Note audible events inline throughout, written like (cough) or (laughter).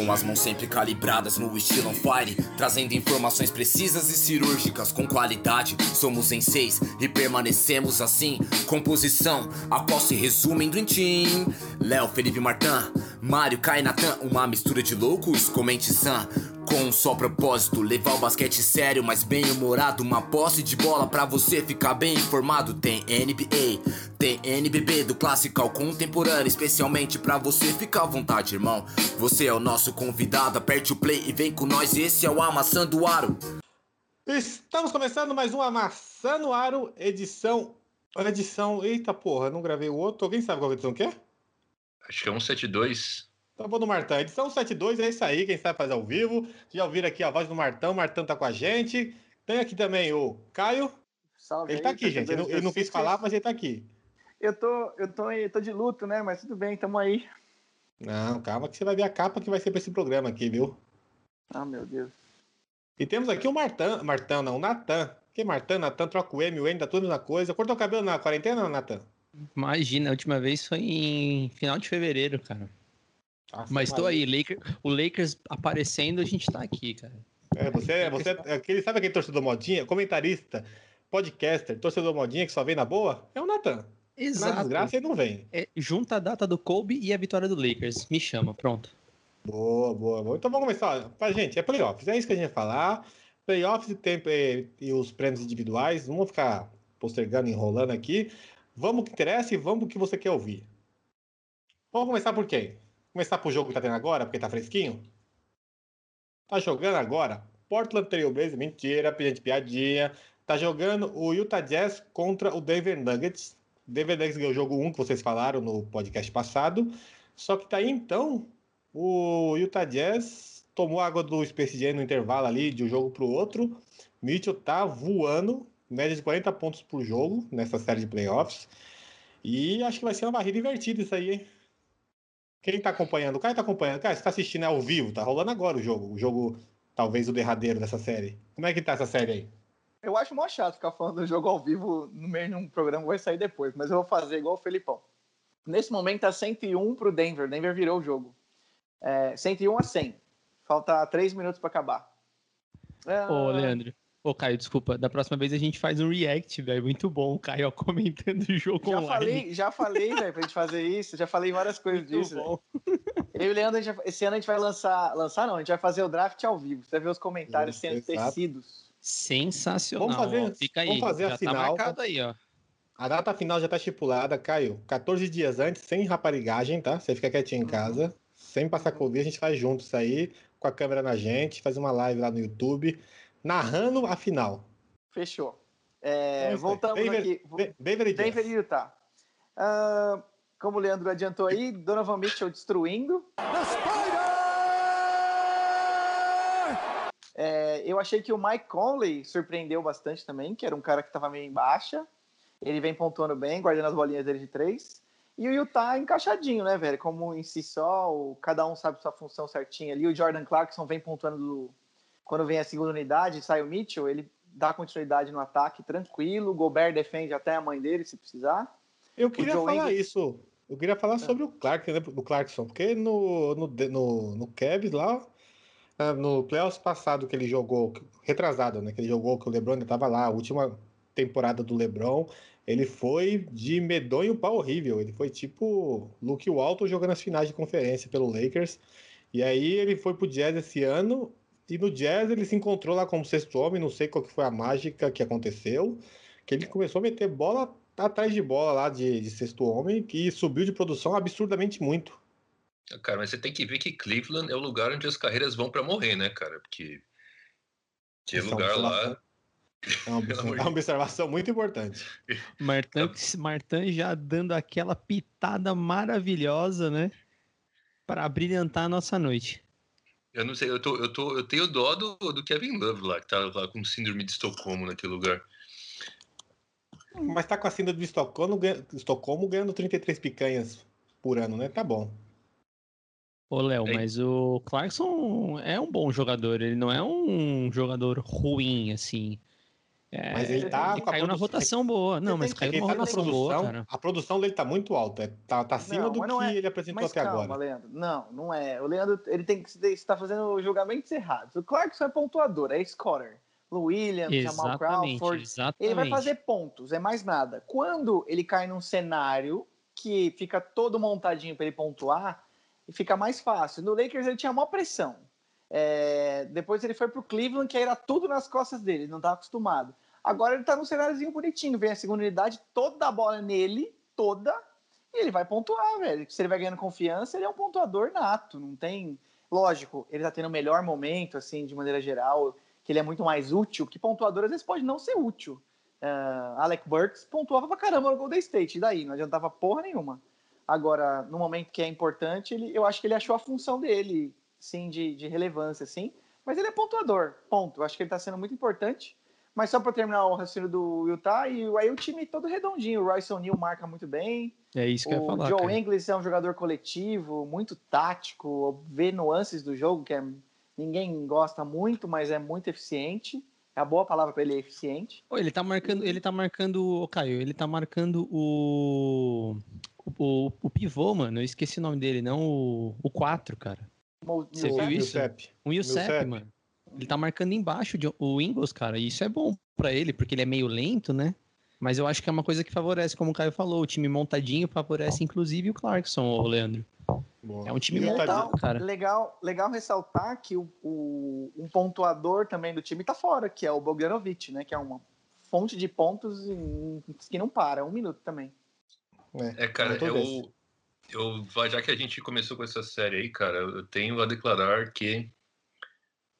Com as mãos sempre calibradas no estilo on fire, trazendo informações precisas e cirúrgicas com qualidade. Somos em seis e permanecemos assim. Composição, a qual se resume em Dream Team. Léo, Felipe Martin, Mário, Kai, Natan, uma mistura de loucos, comente Sam. Com um só propósito, levar o basquete sério, mas bem humorado. Uma posse de bola pra você ficar bem informado. Tem NBA, tem NBB, do clássico ao contemporâneo. Especialmente pra você ficar à vontade, irmão. Você é o nosso convidado, aperte o play e vem com nós. Esse é o Amassando Aro. Estamos começando mais um Amassando Aro, edição. Edição. Eita porra, não gravei o outro. Alguém sabe qual edição que é? Acho que é 172. Então vou no Martão. Edição 72 é isso aí, quem sabe fazer ao vivo. Já ouviram aqui a voz do Martão, o Martão tá com a gente. Tem aqui também o Caio. Salve Ele tá aí, aqui, gente. Ele, não- ele não quis falar, mas ele tá aqui. Eu tô, eu tô, eu tô de luto, né? Mas tudo bem, tamo aí. Não, calma que você vai ver a capa que vai ser pra esse programa aqui, viu? Ah, meu Deus. E temos aqui o Martão. Martão, não, o Natan. Que Martão, Natan, troca o M, o N, dá tudo na coisa. Cortou o cabelo na quarentena, Natan? Imagina, a última vez foi em final de fevereiro, cara. Nossa, Mas tô Maria. aí, Laker, o Lakers aparecendo, a gente tá aqui, cara. É, você, você é aquele, sabe aquele torcedor modinha? Comentarista, podcaster, torcedor modinha que só vem na boa? É o Natan. Na Exato. desgraça ele não vem. É, junta a data do Kobe e a vitória do Lakers. Me chama, pronto. Boa, boa, boa. Então vamos começar. Pra gente, é playoffs, é isso que a gente vai falar. Playoffs e, tempo, e, e os prêmios individuais. Não vamos ficar postergando, enrolando aqui. Vamos o que interessa e vamos o que você quer ouvir. Vamos começar por quem? Começar pro jogo que tá tendo agora, porque tá fresquinho? Tá jogando agora? Portland Trail Blazers, mentira, gente, piadinha. Tá jogando o Utah Jazz contra o Denver Nuggets. Denver Nuggets ganhou o jogo 1 que vocês falaram no podcast passado. Só que tá aí então o Utah Jazz tomou água do Space Jam no intervalo ali de um jogo pro outro. Mitchell tá voando, média de 40 pontos por jogo nessa série de playoffs. E acho que vai ser uma barrida invertida isso aí, hein? Quem tá acompanhando? O Caio tá acompanhando. Cara, você tá assistindo ao vivo, tá rolando agora o jogo. O jogo, talvez o derradeiro dessa série. Como é que tá essa série aí? Eu acho mó chato ficar falando do jogo ao vivo no meio de um programa que vai sair depois, mas eu vou fazer igual o Felipão. Nesse momento tá 101 pro Denver. Denver virou o jogo. É, 101 a 100. Falta 3 minutos pra acabar. Ah, Ô, Leandro. Ô, Caio, desculpa. Da próxima vez a gente faz um react, velho. Muito bom, o Caio ó, (laughs) comentando o jogo Já online. falei, já falei, velho, pra gente fazer isso. Já falei várias (laughs) coisas Muito disso. bom. velho. Eu e o Leandro, vai- esse ano a gente vai lançar. Lançar não, a gente vai fazer o draft ao vivo. Você vai ver os comentários Isso, sendo exato. tecidos. Sensacional. Vamos fazer- ó. Fica aí. vamos fazer a Já final. tá marcado aí, ó. A data final já tá estipulada, Caio. 14 dias antes, sem raparigagem, tá? Você fica quietinho em casa, sem passar Covid, a gente faz junto isso aí, com a câmera na gente, faz uma live lá no YouTube, narrando a final. Fechou. Então É, é isso aí. voltamos Denver, aqui. De- Denver e. Denver e Utah. Ah, como o Leandro adiantou aí, Donovan Mitchell destruindo. É, eu achei que o Mike Conley surpreendeu bastante também, que era um cara que estava meio em baixa. Ele vem pontuando bem, guardando as bolinhas dele de três. E o Utah encaixadinho, né, velho? Como em si só, cada um sabe sua função certinha ali. O Jordan Clarkson vem pontuando do- quando vem a segunda unidade, sai o Mitchell, ele dá continuidade no ataque tranquilo. O Gobert defende até a mãe dele, se precisar. Eu queria falar isso. Eu queria falar sobre o Clark, né, do Clarkson, porque no, no, no, no Cavs lá, ah, no playoffs passado que ele jogou, retrasado, né, que ele jogou, que o LeBron ainda tava lá, a última temporada do LeBron, ele foi de medonho pra horrível. Ele foi tipo Luke Walton jogando as finais de conferência pelo Lakers. E aí ele foi pro Jazz esse ano, e no Jazz ele se encontrou lá como sexto homem, não sei qual que foi a mágica que aconteceu, que ele começou a meter bola atrás de bola lá de, de sexto homem, que subiu de produção absurdamente muito. Cara, mas você tem que ver que Cleveland é o lugar onde as carreiras vão pra morrer, né, cara? Porque tinha Essa é lugar lá. (laughs) É uma, é uma observação muito importante. (laughs) Martan, Martan já dando aquela pitada maravilhosa, né? Para brilhantar a nossa noite. Eu não sei, eu, tô, eu, tô, eu tenho dó do, do Kevin Love lá, que tá lá com síndrome de Estocolmo naquele lugar. Mas tá com a síndrome de Estocolmo, ganha- Estocolmo ganhando 33 picanhas por ano, né? Tá bom. Ô, Léo, Ei. mas o Clarkson é um bom jogador. Ele não é um jogador ruim, assim. É, Mas ele tá ele com a caiu na produção- rotação boa. Não, mas caiu Ele numa tá na rotação boa, produção, cara. a produção dele tá muito alta. é- Tá, tá acima Não, do que não é- ele apresentou Mas até calma, agora. Leandro. Não, não é. O Leandro, ele tem que você está fazendo julgamentos errados. O Clarkson é pontuador, é scorer. O Williams, Jamal Crawford, exatamente. ele vai fazer pontos, é mais nada. Quando ele cai num cenário que fica todo montadinho para ele pontuar, fica mais fácil. No Lakers ele tinha maior pressão. É, depois ele foi pro Cleveland, que era tudo nas costas dele, ele não estava acostumado. Agora ele tá num cenáriozinho bonitinho, vem a segunda unidade, toda a bola nele, toda, e ele vai pontuar, velho. Se ele vai ganhando confiança, ele é um pontuador nato, não tem. Lógico, ele tá tendo o melhor momento, assim, de maneira geral, que ele é muito mais útil, que pontuador às vezes pode não ser útil. Ah, Alec Burks pontuava pra caramba no Golden State, e daí? Não adiantava porra nenhuma. Agora, no momento que é importante, ele, eu acho que ele achou a função dele, sim, de, de relevância, sim. Mas ele é pontuador, ponto. Eu acho que ele tá sendo muito importante. Mas só para terminar o raciocínio do Utah, e aí o time todo redondinho. O Royce O'Neal marca muito bem. É isso que eu ia o falar. Joe cara. Ingles é um jogador coletivo, muito tático, vê nuances do jogo que é- ninguém gosta muito, mas é muito eficiente. É a boa palavra para ele, é eficiente. Ele tá marcando, ele tá marcando, ô Caio, ele tá marcando o o, o pivô, mano. Eu esqueci o nome dele, não o, o 4, cara. Mo- Você viu isso? Millsap. O Yusef, Millsap. mano. Ele tá marcando embaixo de, o Ingles, cara. E isso é bom pra ele, porque ele é meio lento, né? Mas eu acho que é uma coisa que favorece, como o Caio falou, o time montadinho favorece inclusive o Clarkson, ô Leandro. Boa. É um time o montado, cara. Legal, legal ressaltar que o, o- um pontuador também do time tá fora, que é o Bogdanovic, né? Que é uma fonte de pontos em- que não para, um minuto também. É, cara, eu eu, já que a gente começou com essa série aí, cara, eu tenho a declarar que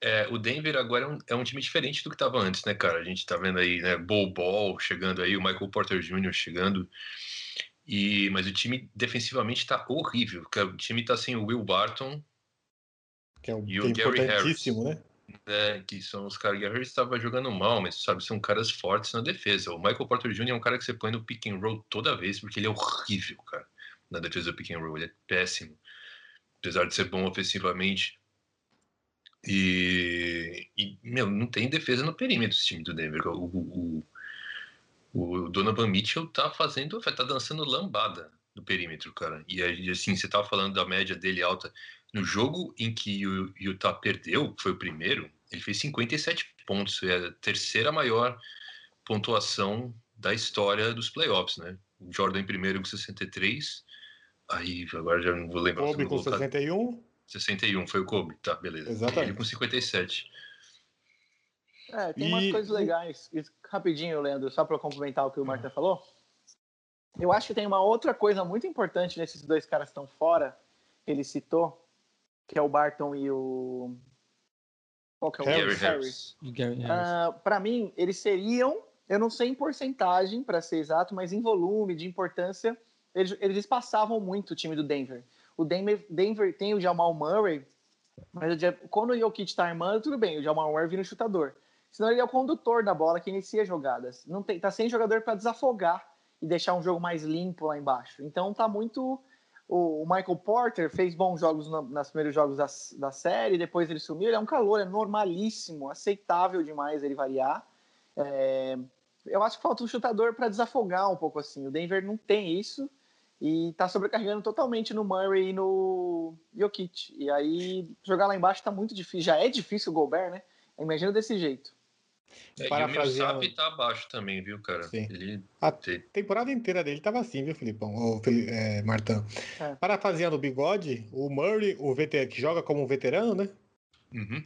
é, o Denver agora é um, é um time diferente do que estava antes, né, cara? A gente tá vendo aí, né, Bol Ball chegando aí, o Michael Porter Jr. chegando. E, mas o time defensivamente tá horrível. O time tá sem o Will Barton, Que é, um, E que o Gary importantíssimo, né? né, que são os caras. Gary Harris estava jogando mal, mas sabe, são caras fortes na defesa. O Michael Porter Jr. é um cara que você põe no pick and roll toda vez, porque ele é horrível, cara, na defesa do pick and roll. Ele é péssimo, apesar de ser bom ofensivamente. E, e meu, não tem defesa no perímetro esse time do Denver. O, o, o, Donovan Mitchell tá fazendo, tá dançando lambada no perímetro, cara. E assim, você tava falando da média dele alta. No jogo em que o Utah perdeu, que foi o primeiro, ele fez 57 pontos, é a terceira maior pontuação da história dos playoffs, né? O Jordan primeiro com 63, aí agora já não vou lembrar. Kobe com colocar- 61. 61, foi o Kobe, tá, beleza. Exatamente. Ele com 57. É, tem umas E- coisas legais. E, Rapidinho, Leandro, só para complementar o que o Marta falou. Eu acho que tem uma outra coisa muito importante nesses dois caras que estão fora, que ele citou, que é o Barton e o. Qual que é o Gary? Harris. Harris. Ah, para mim, eles seriam, eu não sei em porcentagem, para ser exato, mas em volume, de importância, eles, eles passavam muito o time do Denver. O Denver, Denver tem o Jamal Murray, mas o quando o Jokic tá armando, tudo bem, o Jamal Murray vira o chutador. Senão ele é o condutor da bola que inicia jogadas. Não tem, tá sem jogador para desafogar e deixar um jogo mais limpo lá embaixo. Então tá muito. O, o Michael Porter fez bons jogos nos primeiros jogos da, da série, depois ele sumiu. Ele é um calor, é normalíssimo, aceitável demais ele variar. É, eu acho que falta um chutador para desafogar um pouco assim. O Denver não tem isso e tá sobrecarregando totalmente no Murray e no Jokic. E aí jogar lá embaixo tá muito difícil. Já é difícil o Gobert, né? Imagina desse jeito. É, e o Parafraseando- Millsap tá abaixo também, viu, cara? Sim. Ele A te- temporada inteira dele tava assim, viu, Filipão? Ô, Fili- é, Martão. É. Parafraseando o bigode, o Murray, o veter... que joga como um veterano, né? Uhum.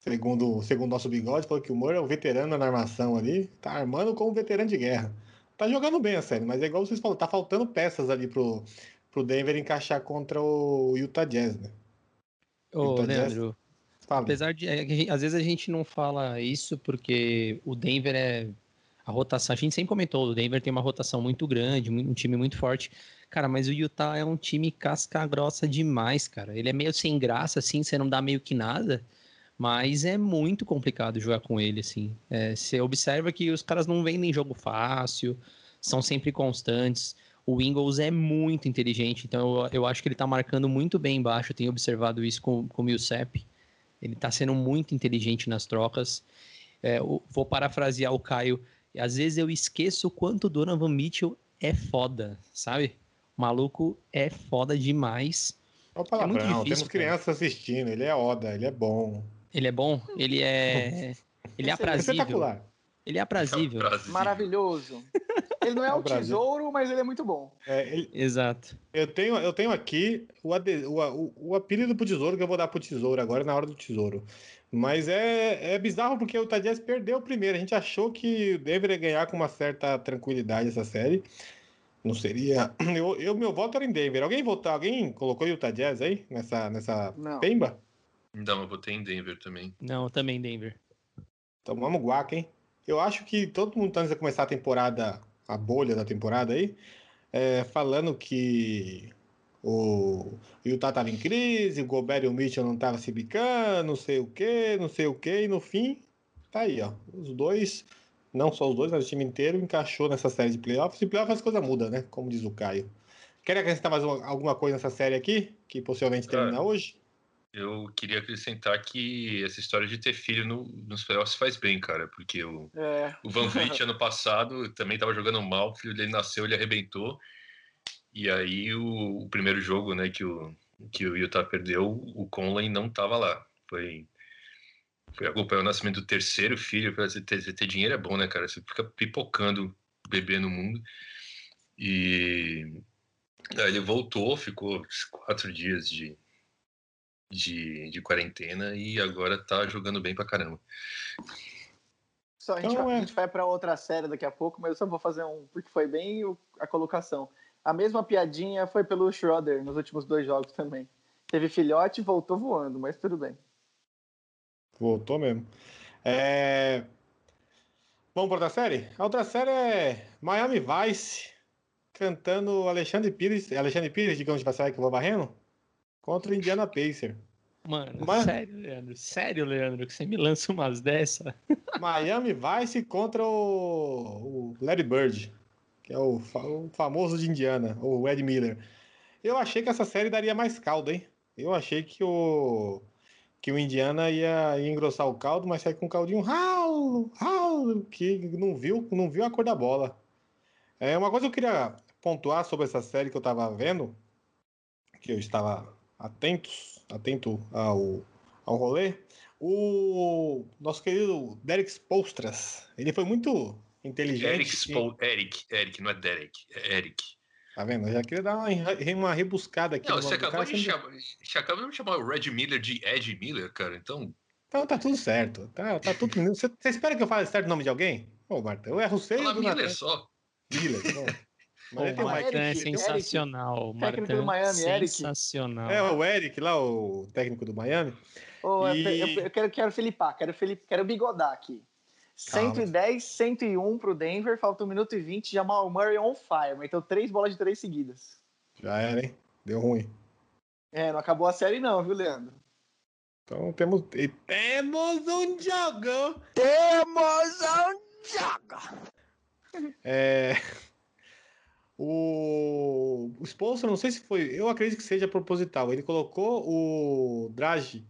Segundo segundo nosso bigode, falou que o Murray é um veterano na armação ali. Tá armando como um veterano de guerra. Tá jogando bem a série, mas é igual vocês falaram, tá faltando peças ali pro, pro Denver encaixar contra o Utah Jazz, né? Ô, Utah Jazz. Leandro, Fala. apesar de. é às vezes a gente não fala isso porque o Denver é. A rotação, a gente sempre comentou, o Denver tem uma rotação muito grande, um time muito forte. Cara, mas o Utah é um time casca grossa demais, cara. Ele é meio sem graça, assim, você não dá meio que nada. Mas é muito complicado jogar com ele, assim. É, você observa que os caras não vendem jogo fácil, são sempre constantes. O Ingles é muito inteligente, então eu, eu acho que ele tá marcando muito bem embaixo. Eu tenho observado isso com, com o Millsap. Ele tá sendo muito inteligente nas trocas. é, vou parafrasear o Caio. Às vezes eu esqueço o quanto o Donovan Mitchell é foda, sabe? O maluco é foda demais. Olha o palavrão, é difícil, temos crianças assistindo, ele é Oda, ele é bom. Ele é bom, ele é. Ele é aprazível. Espetacular. Ele é aprazível. É Maravilhoso. Ele não é, é o tesouro, mas ele é muito bom. É, ele... Exato. Eu tenho, eu tenho aqui o, ade... o, o, o apelido pro tesouro que eu vou dar pro tesouro agora na hora do tesouro. Mas é, é bizarro porque o Tadias perdeu o primeiro. A gente achou que deveria ganhar com uma certa tranquilidade essa série. Não seria. Eu, eu meu voto era em Denver. Alguém votou? Alguém colocou o Utah Jazz aí nessa, nessa Não. pemba? Não, eu votei em Denver também. Não, também Denver. Então vamos guaca, hein? Eu acho que todo mundo tá antes de começar a temporada, a bolha da temporada aí, é, falando que o Utah tava em crise, o Gobert e o Mitchell não tava se bicando, não sei o que, não sei o que, e no fim, tá aí, ó. Os dois não só os dois, mas o time inteiro encaixou nessa série de playoffs. E playoffs as coisas mudam, né? Como diz o Caio. Quer acrescentar mais alguma coisa nessa série aqui, que possivelmente termina hoje? Eu queria acrescentar que essa história de ter filho no, nos playoffs faz bem, cara, porque o, é. o Van Vliet (laughs) ano passado também estava jogando mal, o filho dele nasceu, ele arrebentou, e aí o, o, primeiro jogo, né, que o, que o Utah perdeu, o Conley não estava lá. Foi Fui acompanhar o nascimento do terceiro filho. Você ter, ter dinheiro é bom, né, cara? Você fica pipocando bebê no mundo. E aí ele voltou, ficou quatro dias de, de, de quarentena e agora tá jogando bem pra caramba. Só, a, gente então, vai, é... vai para outra série daqui a pouco, mas eu só vou fazer um, porque foi bem a colocação. A mesma piadinha foi pelo Schroeder nos últimos dois jogos também. Teve filhote e voltou voando, mas tudo bem. Voltou mesmo. É... Vamos para outra série? A outra série é Miami Vice cantando Alexandre Pires, Alexandre Pires, digamos de passagem que eu vou barrendo, contra o Indiana Pacer. Mano, Mas... sério, Leandro? Sério, Leandro, que você me lança umas dessa? (laughs) Miami Vice contra o, o Larry Bird, que é o, o famoso de Indiana, o Ed Miller. Eu achei que essa série daria mais caldo, hein? Eu achei que o que o Indiana ia, ia engrossar o caldo, mas sai com um caldinho ralo, ralo, que não viu, não viu a cor da bola. É uma coisa que eu queria pontuar sobre essa série que eu estava vendo, que eu estava atento, atento ao, ao rolê. O nosso querido Derek Spolstras, ele foi muito inteligente. Eric, Spo Eric, Eric, não é Derek, é Eric. Tá vendo? Eu já queria dar uma, uma rebuscada aqui. Não, você acabou, de chamar, você acabou de chamar o Red Miller de Ed Miller, cara, então... Então tá tudo certo. Tá, tá tudo... (laughs) você, você espera que eu fale certo o nome de alguém? Ô, Marta, eu erro sempre. Fala Miller só. Miller, Mas o Martin é sensacional. O técnico do Miami, Eric. Sensacional. É, o Eric lá, o técnico do Miami. Oh, e... eu, eu, quero, quero Felipar, quero, Felip, quero bigodar aqui. 110, 101 pro Denver, falta 1 minuto e 20, Jamal Murray on fire, meteu três bolas de três seguidas. Já era, hein? Deu ruim. É, não acabou a série não, viu, Leandro? Então temos, temos um jogo! Temos um jogo! É... (laughs) O, o sponsor, não sei se foi, eu acredito que seja proposital. Ele colocou o Drage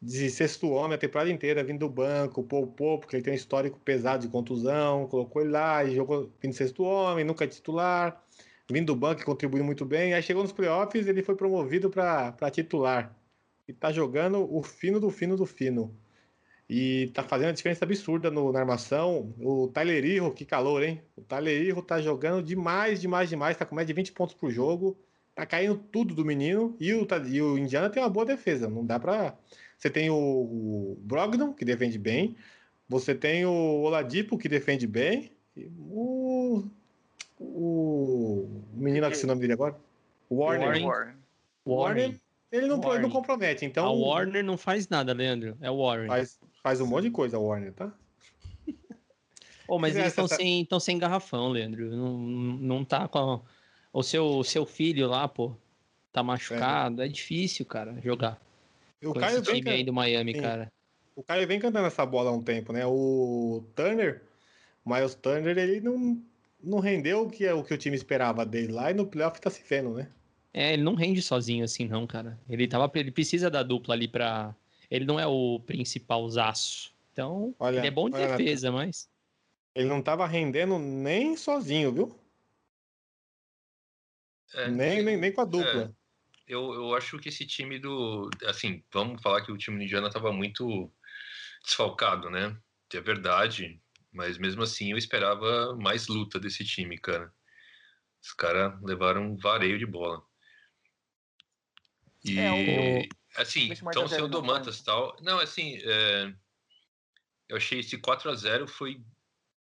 de sexto homem a temporada inteira, vindo do banco, poupou, porque ele tem um histórico pesado de contusão, colocou ele lá e jogou vindo sexto homem, nunca titular, vindo do banco contribuiu muito bem. Aí chegou nos playoffs, ele foi promovido para titular. E tá jogando o fino do fino do fino. E tá fazendo uma diferença absurda no, na armação. O Tyler Irro, que calor, hein? O Tyler Irro tá jogando demais, demais, demais. Tá com média de 20 pontos por jogo. Tá caindo tudo do menino. E o, e o Indiana tem uma boa defesa. Não dá pra você tem o, o Brogdon, que defende bem. Você tem o Oladipo, que defende bem. o, o menino que o nome dele agora? Warner. Warner. Warner. Ele não, Warner. não compromete, então... A Warner não faz nada, Leandro. É o Warner. Faz, faz um monte de coisa, a Warner, tá? oh, mas eles estão sem, sem garrafão, Leandro. Não, não tá com... A... O seu, seu filho lá, pô, tá machucado. É, é difícil, cara, jogar. O Caio esse time aí do Miami, Sim. cara. O Caio vem cantando essa bola há um tempo, né? O Turner, o Miles Turner, ele não, não rendeu o que, o que o time esperava dele lá e no playoff tá se vendo, né? É, ele não rende sozinho assim, não, cara. Ele, tava, ele precisa da dupla ali pra. Ele não é o principal zaço Então, Olha, ele é bom de olha, defesa, mas. Ele não tava rendendo nem sozinho, viu? É, nem, nem, nem com a dupla. eu, eu acho que esse time do. Assim, vamos falar que o time do Indiana estava muito desfalcado, né? É verdade, mas mesmo assim eu esperava mais luta desse time, cara. Os caras levaram um vareio de bola. E, É, o Martin então sem o Domantas e tal. Não, assim, é, eu achei esse 4 a 0 foi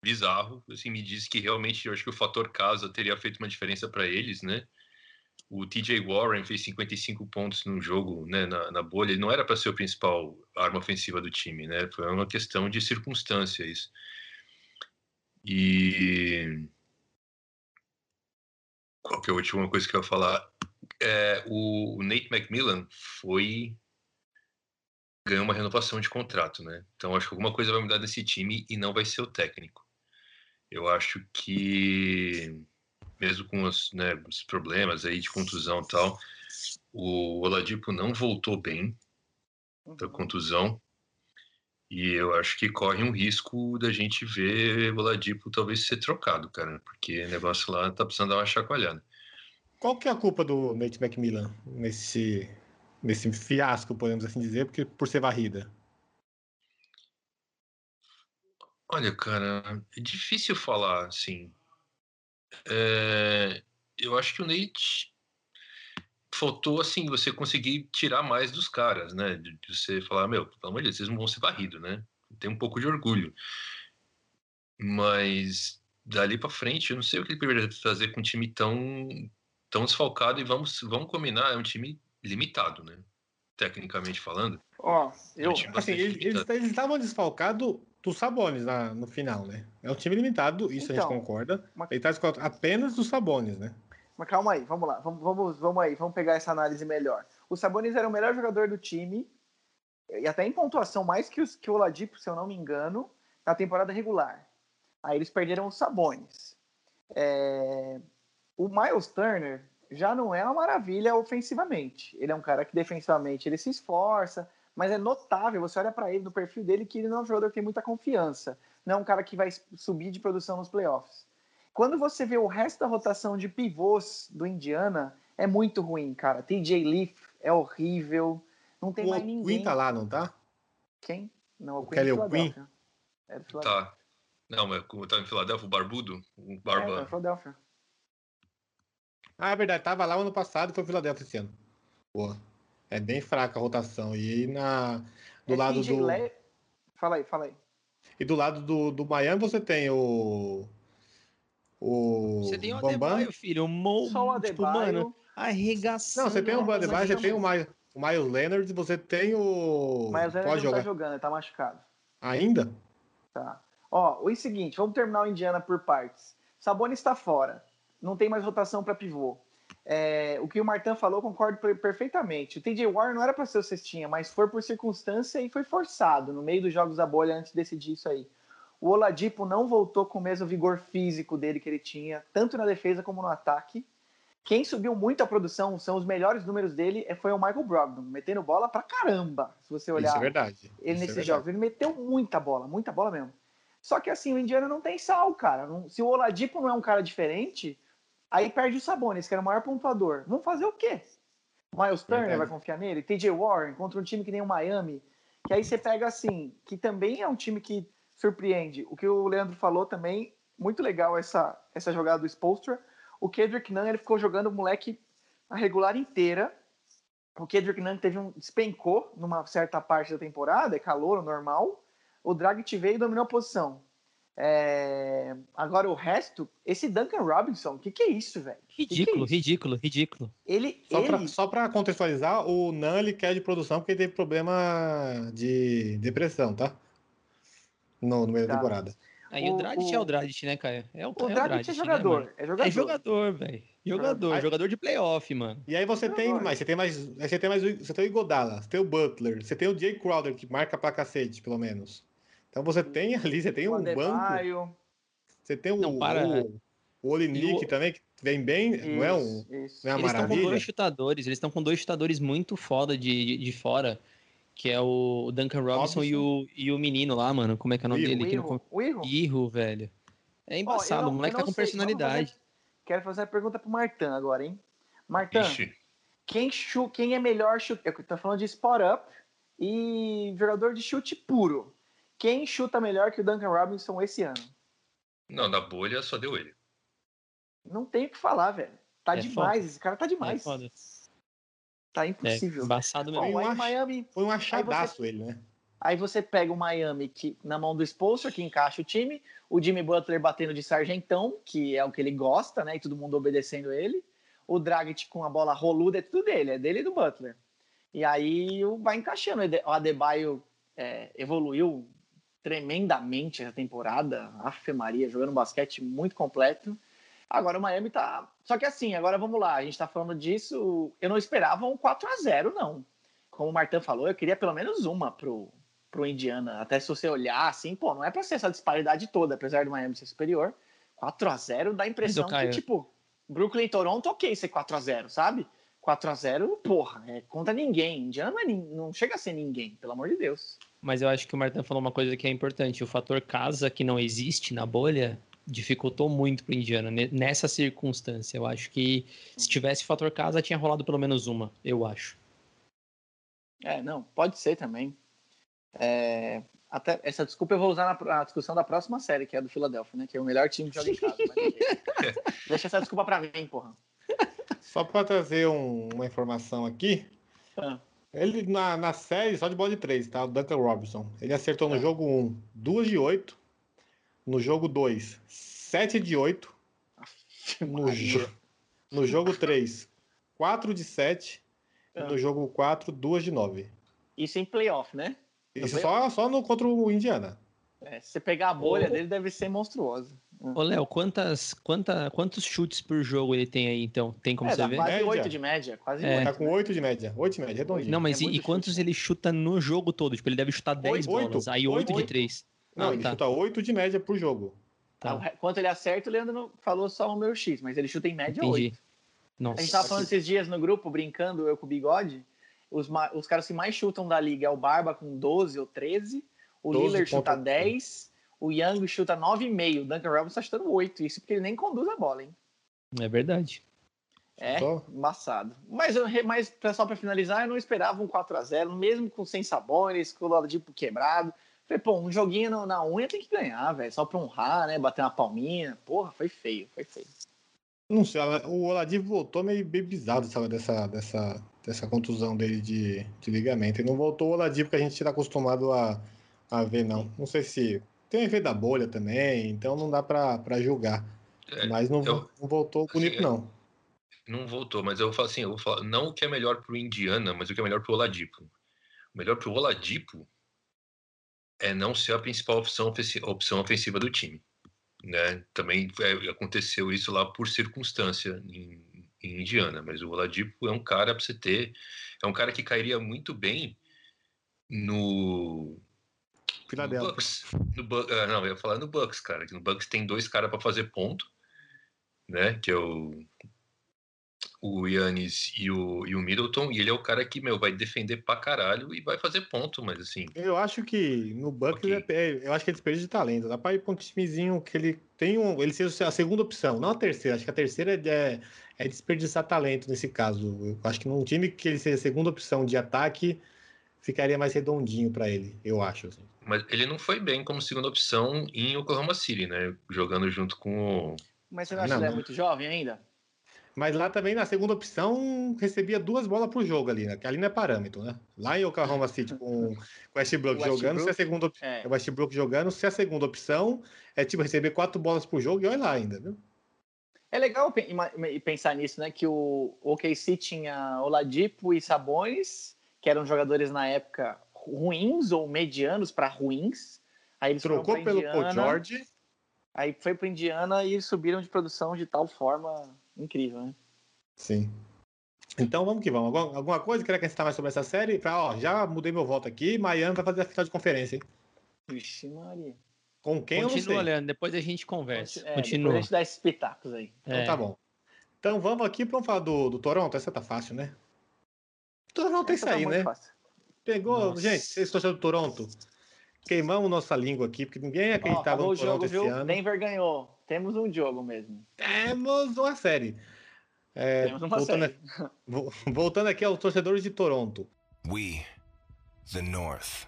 bizarro. Assim, me diz que realmente eu acho que o fator casa teria feito uma diferença para eles, né? O TJ Warren fez 55 pontos no jogo, né, na, na bolha. Ele não era para ser o principal arma ofensiva do time, né? Foi uma questão de circunstância isso. E qual que é a última coisa que eu ia falar? É, o Nate McMillan foi ganhou uma renovação de contrato, né? Então acho que alguma coisa vai mudar nesse time e não vai ser o técnico. Eu acho que mesmo com os, né, os problemas aí de contusão e tal, o Oladipo não voltou bem da contusão e eu acho que corre um risco da gente ver o Oladipo talvez ser trocado, cara, porque o negócio lá tá precisando dar uma chacoalhada. Qual que é a culpa do Nate McMillan nesse, nesse fiasco, podemos assim dizer, porque por ser varrida? Olha, cara, é difícil falar, assim. É, eu acho que o Nate faltou, assim, você conseguir tirar mais dos caras, né? De, de você falar, meu, pelo amor de Deus, vocês não vão ser varridos, né? Tem um pouco de orgulho. Mas dali para frente, eu não sei o que ele poderia fazer com um time tão, tão desfalcado e vamos, vamos combinar, é um time limitado, né? Tecnicamente falando. Ó, eu. É um Assim, eles estavam desfalcados dos Sabones na, no final, né? É um time limitado, isso a Então, gente concorda. uma- Ele tá desfalcado apenas dos Sabones, né? Mas calma aí, vamos lá, vamos, vamos, vamos aí, vamos pegar essa análise melhor. O Sabonis era o melhor jogador do time, e até em pontuação, mais que, os, que o Oladipo, se eu não me engano, na temporada regular. Aí eles perderam os Sabonis. É, O Miles Turner já não é uma maravilha ofensivamente. Ele é um cara que defensivamente ele se esforça, mas é notável, você olha para ele no perfil dele que ele não é um jogador que tem muita confiança. Não é um cara que vai subir de produção nos playoffs. Quando você vê o resto da rotação de pivôs do Indiana, é muito ruim, cara. TJ Leaf é horrível. Não tem o mais Queen ninguém. tá lá, não tá? Quem? Não, o Queen Kelly é? Philadelphia. É do Philadelphia. Tá. Não, mas como tá em Filadélfia, o Barbudo, o É, Barba. é do Philadelphia. Ah, é verdade, tava lá ano passado e foi Filadélfia esse ano. Pô, é bem fraca a rotação. E aí na, do É lado do. Le- Fala aí, fala aí. E do lado do, do Miami você tem o. O. Você tem o Bambam. Adebayo, filho. O Mo, Só o tipo, Adebayo. mano, arregaçando. Não, você tem o Adebayo, você tem o. Miles, o Miles Leonard, você tem o. Mas ele Pode não jogar tá jogando, ele tá machucado. ainda? Tá. Ó, o seguinte, vamos terminar o Indiana por partes. Sabonis está fora. Não tem mais rotação para pivô. É, o que o Martin falou, concordo per- perfeitamente. O TJ Warren não era para ser o cestinha, mas foi por circunstância e foi forçado no meio dos jogos da bolha antes de decidir isso aí. O Oladipo não voltou com o mesmo vigor físico dele que ele tinha, tanto na defesa como no ataque. Quem subiu muito a produção, são os melhores números dele, é- foi o Michael Brogdon, metendo bola pra caramba. Se você olhar Isso é verdade. ele é nesses verdade. jogos. Ele meteu muita bola, muita bola mesmo. Só que assim, o Indiana não tem sal, cara. Se o Oladipo não é um cara diferente, aí perde o Sabonis, que era o maior pontuador. Vamos fazer o quê? Miles Turner Verdade. vai confiar nele? TJ Warren contra um time que nem o Miami, que aí você pega assim, que também é um time que surpreende. O que o Leandro falou também, muito legal essa, essa jogada do Spolstra. O Kendrick Nunn, ele ficou jogando o moleque a regular inteira. O Kendrick Nunn teve um despencou numa certa parte da temporada, é calor, normal. O Dragic veio e dominou a posição. É, Agora o resto, esse Duncan Robinson, o que, que é isso, velho? Ridículo, isso? ridículo, ridículo. Ele, Só ele... pra, só pra contextualizar, o Nan ele quer de produção porque ele teve problema de depressão, tá? No, no meio da Tá. temporada. Aí o, O- Dragic o- é o Dragic, né, Caio? É o, o é Dragic é né, jogador, mano? é jogador. É jogador, velho. Jogador, Aí- jogador de playoff, mano. E aí você tem Agora. mais, você tem mais, aí você tem mais, o- você tem o Igodala, você tem o Butler, você tem o Jay Crowder que marca pra cacete, pelo menos. Então você tem ali, você tem o um banco, Adebayo, você tem o, Não, para. o, o Olinick o- também que vem bem, não é um, isso, isso. não é uma Eles estão com dois chutadores, eles estão com dois chutadores muito foda de, de, de fora. Que é o Duncan Robinson, E, o, e o menino lá, mano. Como é que é o nome Irro. dele? O Que não Irro, velho. É embaçado, não- o moleque tá com sei, personalidade. fazer- Quero fazer a pergunta pro Martan agora, hein? Martan, Ixi, quem, chu, quem é melhor chute? Eu tô falando de spot up e jogador de chute puro. Quem chuta melhor que o Duncan Robinson esse ano? não, na bolha só deu ele. Não tem o que falar, velho. Tá É demais, esse cara tá É demais. foda. tá É, impossível. embaçado Bom, mesmo. Eu aí Miami, Foi um achadaço ele, né? aí você pega o Miami que, na mão do Spolster, que encaixa o time, o Jimmy Butler batendo de sargentão, que é o que ele gosta, né? E todo mundo obedecendo ele. O Dragic com a bola roluda, é tudo dele, é dele e do Butler. E aí o- vai encaixando. O Adebayo é, evoluiu tremendamente essa temporada. Afe Maria, jogando basquete muito completo. Agora o Miami tá. Só que assim, agora vamos lá, a gente tá falando disso. Eu não esperava um 4 a 0 não. Como o Martin falou, eu queria pelo menos uma pro, pro Indiana. Até se você olhar assim, pô, não é pra ser essa disparidade toda, apesar do Miami ser superior. 4 a 0 dá a impressão que, tipo, Brooklyn e Toronto, ok ser 4 a 0 sabe? 4 a 0 porra, é contra ninguém. Indiana não, é não chega a ser ninguém, pelo amor de Deus. Mas eu acho que o Martin falou uma coisa que é importante. O fator casa, que não existe na bolha, dificultou muito pro Indiana ne- nessa circunstância. Eu acho que se tivesse fator casa, tinha rolado pelo menos uma, eu acho. É, não, pode ser também. É, até essa desculpa eu vou usar na, na discussão da próxima série, que é a do Philadelphia, né? Que é o melhor time que joga em casa. (laughs) Deixa essa desculpa pra mim, porra. Só para trazer um- uma informação aqui. Ah. Ele na, na série, só de bola de 3, tá? O Duncan Robinson. Ele acertou no Ah. jogo 1, 2 de 8. No jogo 2, 7 de 8. No, jo no jogo 3, 4 de 7. E Ah. no jogo 4, 2 de 9. Isso em playoff, né? Isso só, só no, contra o Indiana. É, se você pegar a bolha Ô. dele, deve ser monstruosa. Ô, Léo, quantas, quanta, quantos chutes por jogo ele tem aí, então? Tem como é, você ver? quase Média. 8 de média, quase É. 8. Tá com 8 de média. 8 de média, redondinho. Não, mas É e, e quantos chute. ele chuta no jogo todo? Tipo, ele deve chutar 10 Oito. bolas. Aí 8 de Oito. 3. Não, Ah, ele tá. chuta 8 de média por jogo. Tá. Ah, Quanto ele acerta, o Leandro falou só o meu X, mas ele chuta em média 8. Entendi. Nossa. A gente tava falando esses dias no grupo, brincando, eu com o Bigode. Os, os caras que mais chutam da liga é o Barba com 12 ou 13, o 12 Lillard chuta ponto- 10, o Young chuta 9,5, o Duncan Robinson tá chutando 8. Isso porque ele nem conduz a bola, hein? É verdade. É, Só- embaçado. Mas, eu, mas só pra finalizar, eu não esperava um 4x0, mesmo com sem sabores, com o Oladipo quebrado. Falei, pô, um joguinho no- na unha tem que ganhar, velho. Só pra honrar, né? Bater uma palminha. Porra, foi feio, foi feio. Não sei, o Oladipo voltou meio, bizarro sabe, dessa, dessa, dessa contusão dele de, de ligamento. Ele não voltou o Oladipo que a gente está acostumado a, a ver, não. Não sei se. Tem a ver da bolha também, então não dá pra julgar. É, Mas não, eu- não voltou bonito, assim, não. não voltou, mas eu falo assim, eu vou falar, não o que é melhor pro Indiana, mas o que é melhor pro Oladipo. O melhor pro Oladipo é não ser a principal opção, opção ofensiva do time. Né? Também é, aconteceu isso lá por circunstância em, em Indiana, mas o Oladipo é um cara para você ter, é um cara que cairia muito bem no no. Bucks. No Bu- ah, não, eu ia falar no Bucks, cara. que No Bucks tem dois caras para fazer ponto, né? Que é o o Yannis e o, e o Middleton, e ele é o cara que, meu, vai defender pra caralho e vai fazer ponto, mas assim, Eu acho que no Bucks, Ok. é- eu acho que é desperdício de talento. Dá pra ir pra um timezinho que ele tem um. Ele seja a segunda opção, não a terceira. Acho que a terceira é, é, é desperdiçar talento nesse caso. Eu acho que num time que ele seja a segunda opção de ataque, ficaria mais redondinho pra ele, eu acho. assim. Mas ele não foi bem como segunda opção em Oklahoma City, né? Jogando junto com o. Mas você não acha Não, que ele é muito jovem ainda? Mas lá também, na segunda opção, recebia duas bolas por jogo ali, né? Que ali não é parâmetro, né? Lá em Oklahoma City, com com o Westbrook Westbrook, jogando, se a segunda op- é. o Westbrook jogando, se a segunda opção é tipo receber quatro bolas por jogo e olha lá ainda, viu? É legal e pensar nisso, né? Que o OKC tinha Oladipo e Sabonis, que eram jogadores na época ruins ou medianos para ruins. Aí eles Trocou pelo Indiana, Paul George. Aí foi para Indiana e subiram de produção de tal forma incrível, né? Sim. Então vamos que vamos. Alguma, alguma coisa quer acrescentar mais sobre essa série? Pra, ó, já mudei meu voto aqui. Miami vai fazer a final de conferência, hein? Vixe, Maria. Com quem eu não Continua, sei. Leandro. Depois a gente conversa. É, Continua. Depois a gente dá esses pitacos aí. Então É. tá bom. Então vamos aqui para falar do, do Toronto. Essa tá fácil, né? Toronto é Essa isso tá aí, muito né? fácil. Pegou, Nossa. gente, vocês torcedores do Toronto. Queimamos nossa língua aqui, porque ninguém acreditava no Toronto jogo, esse viu? ano. Denver ganhou. Temos um jogo mesmo. Temos uma série. É, Temos uma voltando, série. (laughs) vo- voltando aqui aos torcedores de Toronto. We, the North.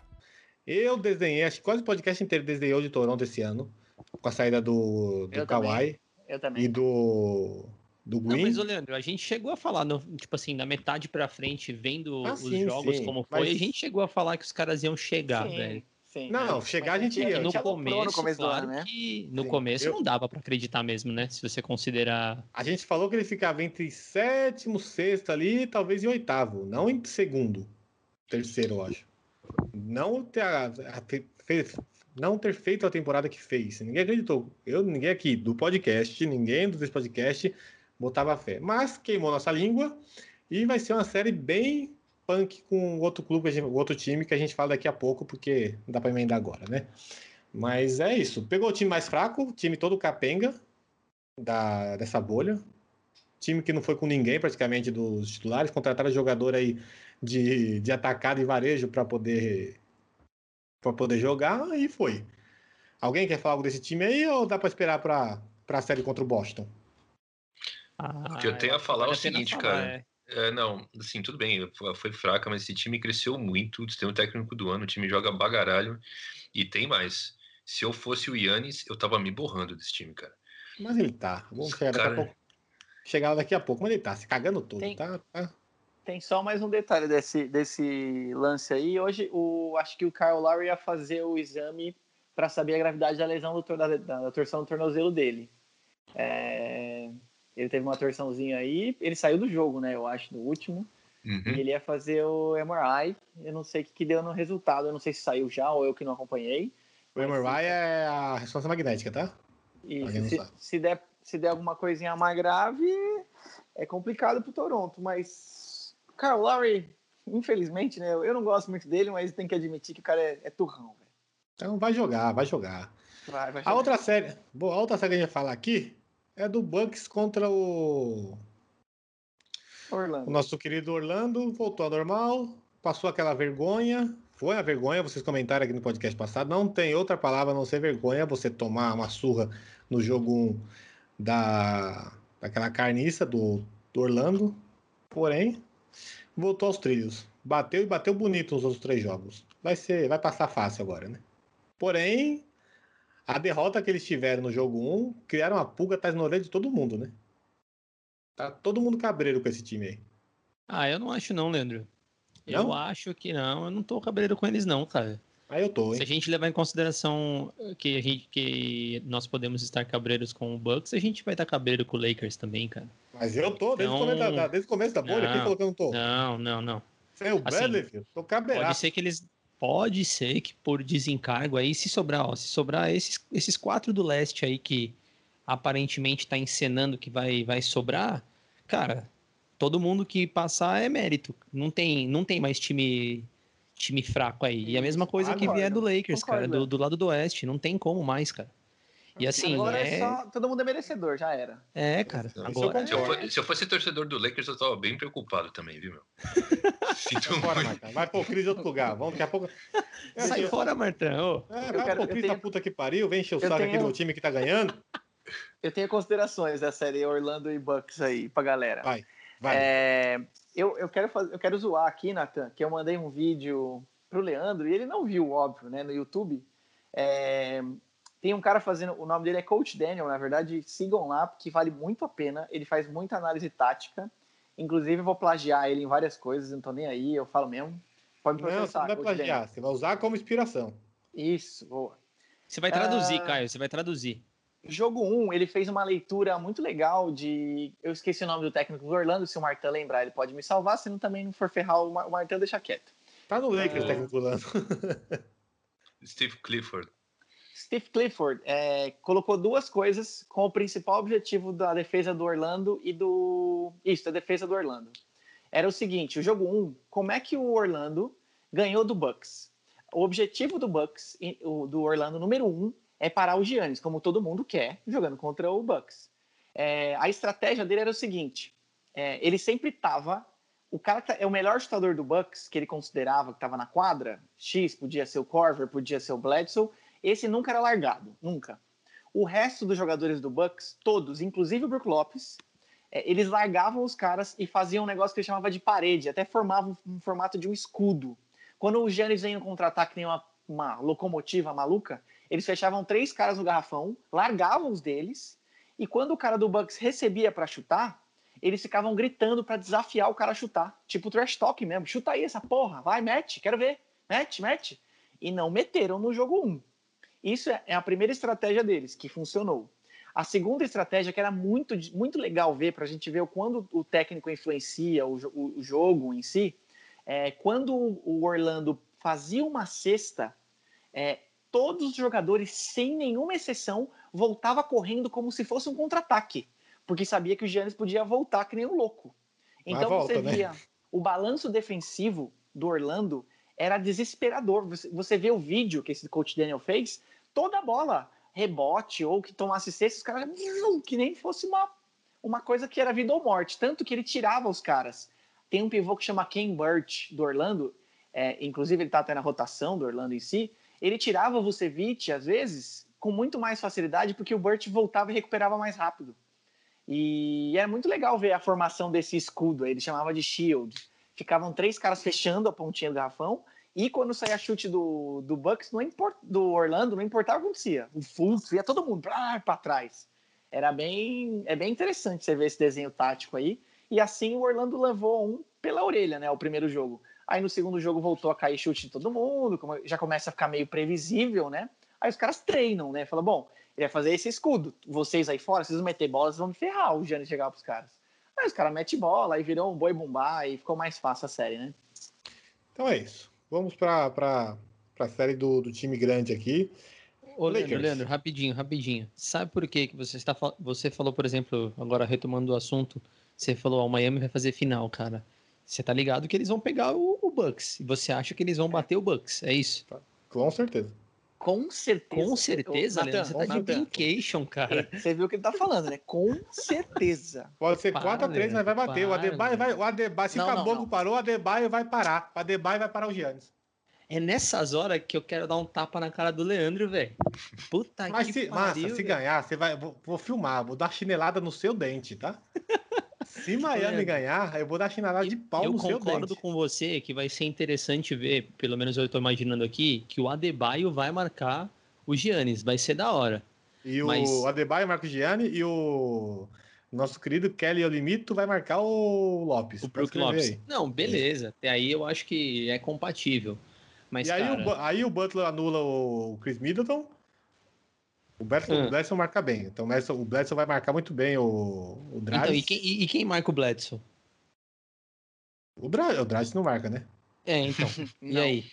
Eu desenhei, acho que quase o podcast inteiro desenhou de Toronto esse ano, com a saída do, do Eu Kawhi Eu também. e do, do Não, Green. mas, ô Leandro, a gente chegou a falar, no- tipo assim, na metade pra frente, vendo Ah, os sim, jogos sim, como foi, mas- a gente chegou a falar que os caras iam chegar, sim, velho. sim. Não, Mas- chegar mas a gente tinha- ia. No começo, no começo do claro ano, né? que no Sim, começo eu- não dava pra acreditar mesmo, né? Se você considerar. A gente falou que ele ficava entre sétimo, sexto ali, talvez em oitavo, não em segundo, terceiro, eu acho. Não ter, a- a- fe- não ter feito a temporada que fez. Ninguém acreditou. Eu, ninguém aqui do podcast, ninguém desse podcast botava fé. Mas queimou nossa língua e vai ser uma série bem punk com outro clube, gente- outro time que a gente fala daqui a pouco, porque não dá para emendar agora, né? Mas é isso. Pegou o time mais fraco, o time todo capenga da, dessa bolha. Time que não foi com ninguém praticamente dos titulares, contrataram jogador aí de, de atacado e varejo para poder para poder jogar e foi. Alguém quer falar algo desse time aí ou dá para esperar para a série contra o Boston? Ah, que eu tenho a que falar é o seguinte, falar, cara. é. É, não, assim, tudo bem, foi- fraca, mas esse time cresceu muito. Tem um técnico do ano, o time joga bagaralho. E tem mais. Se eu fosse o Yannis, eu tava me borrando desse time, cara. Mas ele tá. Vamos chegar daqui Cara. a pouco. Chegar daqui a pouco, mas ele tá se cagando todo, Tem- tá? tá? Tem só mais um detalhe desse, desse lance aí. Hoje, o, acho que o Kyle Lowry ia fazer o exame para saber a gravidade da lesão do, da, da, da torção do tornozelo dele. É, ele teve uma torçãozinha aí, ele saiu do jogo, né? Eu acho, no último. Uhum. E ele ia fazer o MRI. Eu não sei o que, que deu no resultado. Eu não sei se saiu já ou eu que não acompanhei. O MRI é a ressonância magnética, tá? E não se, se, der, se der alguma coisinha mais grave, é complicado pro Toronto. Mas, Kyle Lowry, infelizmente, né? Eu não gosto muito dele, mas tem que admitir que o cara é, é turrão, velho. Então vai jogar, vai jogar. Vai, vai A jogar. outra série, bom, a outra série que a gente vai falar aqui é do Bucks contra o, o Orlando. nosso querido Orlando. Voltou ao normal, passou aquela vergonha. Foi a vergonha, vocês comentaram aqui no podcast passado. Não tem outra palavra a não ser vergonha você tomar uma surra no jogo 1 da, daquela carniça do, do Orlando. Porém, voltou aos trilhos. Bateu e bateu bonito nos outros três jogos. Vai ser, vai passar fácil agora, né? Porém, a derrota que eles tiveram no jogo 1 criaram uma pulga atrás na orelha de todo mundo, né? Tá todo mundo cabreiro com esse time aí. Ah, eu não acho não, Leandro. Eu Não? acho que não. Eu não tô cabreiro com eles não, cara. Aí eu tô, Se a hein? gente levar em consideração que, a gente, que nós podemos estar cabreiros com o Bucks, a gente vai estar cabreiro com o Lakers também, cara. Mas eu tô, desde, o, Então- começo da, desde o começo da bolha. Quem Não. falou que eu não tô? Não, não, não. Você é o Assim, Bradley, filho? Tô cabreiraço. Pode ser que eles. Pode ser que por desencargo aí, se sobrar, ó, se sobrar esses, esses quatro do leste aí que aparentemente tá encenando que vai, vai sobrar, cara, todo mundo que passar é mérito. Não tem, não tem mais time time fraco aí. E a mesma coisa que vier do Lakers, cara, Concordo. do, do lado do oeste. Não tem como mais, cara. E assim, Agora é... é, só. Todo mundo é merecedor, já era. é, cara. Agora, Se eu, for- se eu fosse torcedor do Lakers, eu tava bem preocupado também, viu, meu? (laughs) Sinto Bora, muito. Vai pôr Cris em outro lugar. Vamos, daqui a pouco. É, sai assim, fora, Martão. É, Eu vai quero- eu Cris tenho- da puta que pariu, vem encher o saco aqui tenho- do time que tá ganhando. (laughs) Eu tenho considerações da série Orlando e Bucks aí pra galera. Vai, vai. É, eu, eu, quero fazer, eu quero zoar aqui, Nathan, que eu mandei um vídeo pro Leandro e ele não viu, óbvio, né, no YouTube. É, tem um cara fazendo, o nome dele é Coach Daniel, na verdade, sigam lá, porque vale muito a pena. Ele faz muita análise tática. Inclusive, eu vou plagiar ele em várias coisas, não tô nem aí, eu falo mesmo. Pode me Não, você processar, não vai Coach plagiar, Daniel. você vai usar como inspiração. Isso, boa. Você vai traduzir, Ah. Caio. Você vai traduzir. Jogo 1, ele fez uma leitura muito legal de. Eu esqueci o nome do técnico do Orlando, se o Martin lembrar, ele pode me salvar, se não também não for ferrar o Mar- o Martin, deixa quieto. Tá no Lakers, É. técnico do Lando. (laughs) Steve Clifford. Steve Clifford é, colocou duas coisas com o principal objetivo da defesa do Orlando e do. Isso, da defesa do Orlando. Era o seguinte: o jogo 1, como é que o Orlando ganhou do Bucks? O objetivo do Bucks, do Orlando número 1, é parar o Giannis, como todo mundo quer, jogando contra o Bucks. É, a estratégia dele era o seguinte: é, ele sempre estava o cara tá- é o melhor chutador do Bucks, que ele considerava que estava na quadra, X, podia ser o Corver, podia ser o Bledsoe, esse nunca era largado, nunca. O resto dos jogadores do Bucks, todos, inclusive o Brook Lopes, é, eles largavam os caras e faziam um negócio que ele chamava de parede, até formavam um formato de um escudo. Quando o Giannis vem no contra-ataque, nem uma, uma locomotiva maluca, eles fechavam três caras no garrafão, largavam os deles, e quando o cara do Bucks recebia para chutar, eles ficavam gritando para desafiar o cara a chutar. Tipo trash talk mesmo. Chuta aí essa porra, vai, mete, quero ver. Mete, mete. E não meteram no jogo 1. Isso é a primeira estratégia deles, que funcionou. A segunda estratégia, que era muito, muito legal ver, para a gente ver quando o técnico influencia o, o, o jogo em si, é, quando o Orlando fazia uma cesta, é, todos os jogadores, sem nenhuma exceção, voltava correndo como se fosse um contra-ataque porque sabia que o Giannis podia voltar que nem um louco. Então volta, você né? via o balanço defensivo do Orlando era desesperador. Você, você vê o vídeo que esse coach Daniel fez, toda bola, rebote ou que tomasse cesta, os caras que nem fosse uma, uma coisa que era vida ou morte. Tanto que ele tirava os caras. Tem um pivô que chama Ken Burt do Orlando, é, inclusive ele tá até na rotação do Orlando em si. Ele tirava o Vucevic, às vezes, com muito mais facilidade, porque o Burt voltava e recuperava mais rápido. E era muito legal ver a formação desse escudo, ele chamava de shield. Ficavam três caras fechando a pontinha do garrafão, e quando saía chute do, do Bucks, não import, do Orlando, não importava o que acontecia. O fluxo ia todo mundo para trás. Era bem, é bem interessante você ver esse desenho tático aí. E assim o Orlando levou um pela orelha, né? O primeiro jogo. Aí no segundo jogo voltou a cair chute de todo mundo, já começa a ficar meio previsível, né? Aí os caras treinam, né? Fala, bom, ele vai fazer esse escudo. Vocês aí fora, vocês vão meter bola, vocês vão me ferrar o Giannis chegar pros caras. Aí os caras metem bola, aí virou um boi bombar e ficou mais fácil a série, né? Então é isso. Vamos pra, pra, pra série do, do time grande aqui. Ô, Leandro, Leandro, rapidinho, rapidinho. Sabe por que, que você está você falou, por exemplo, agora retomando o assunto, você falou, ó, o Miami vai fazer final, cara. Você tá ligado que eles vão pegar o, o Bucks. E você acha que eles vão bater o Bucks, é isso? Com certeza. Com certeza. Com certeza, Leandro, você tá de brincation, cara. Você viu o que ele tá falando, né? Com certeza. (laughs) Pode ser 4x3, mas vai bater. Para, o Adebayo vai. O Adebayo, se não, o Caboclo parou, o Adebayo vai parar. O Adebayo vai parar o Giannis. É nessas horas que eu quero dar um tapa na cara do Leandro, velho. Puta mas que se, pariu. Massa, se ganhar, você vai. Vou, vou filmar, vou dar chinelada no seu dente, tá? Se Miami ganhar, eu vou dar chinelada de pau eu no seu. Eu concordo com você que vai ser interessante ver, pelo menos eu estou imaginando aqui, que o Adebayo vai marcar o Giannis, vai ser da hora. E Mas... o Adebayo marca o Gianni e o nosso querido Kelly Olimito vai marcar o Lopes. O Brook Lopes. Aí. Não, beleza. Até aí eu acho que é compatível. Mas, e aí, cara... o, aí o Butler anula o Chris Middleton o Bledson, o Bledson marca bem. Então o Bledson vai marcar muito bem o, o Dragic. Então, e quem, e, quem marca o Bledson? O, Dra, o não marca, né? É, então. (laughs) e aí?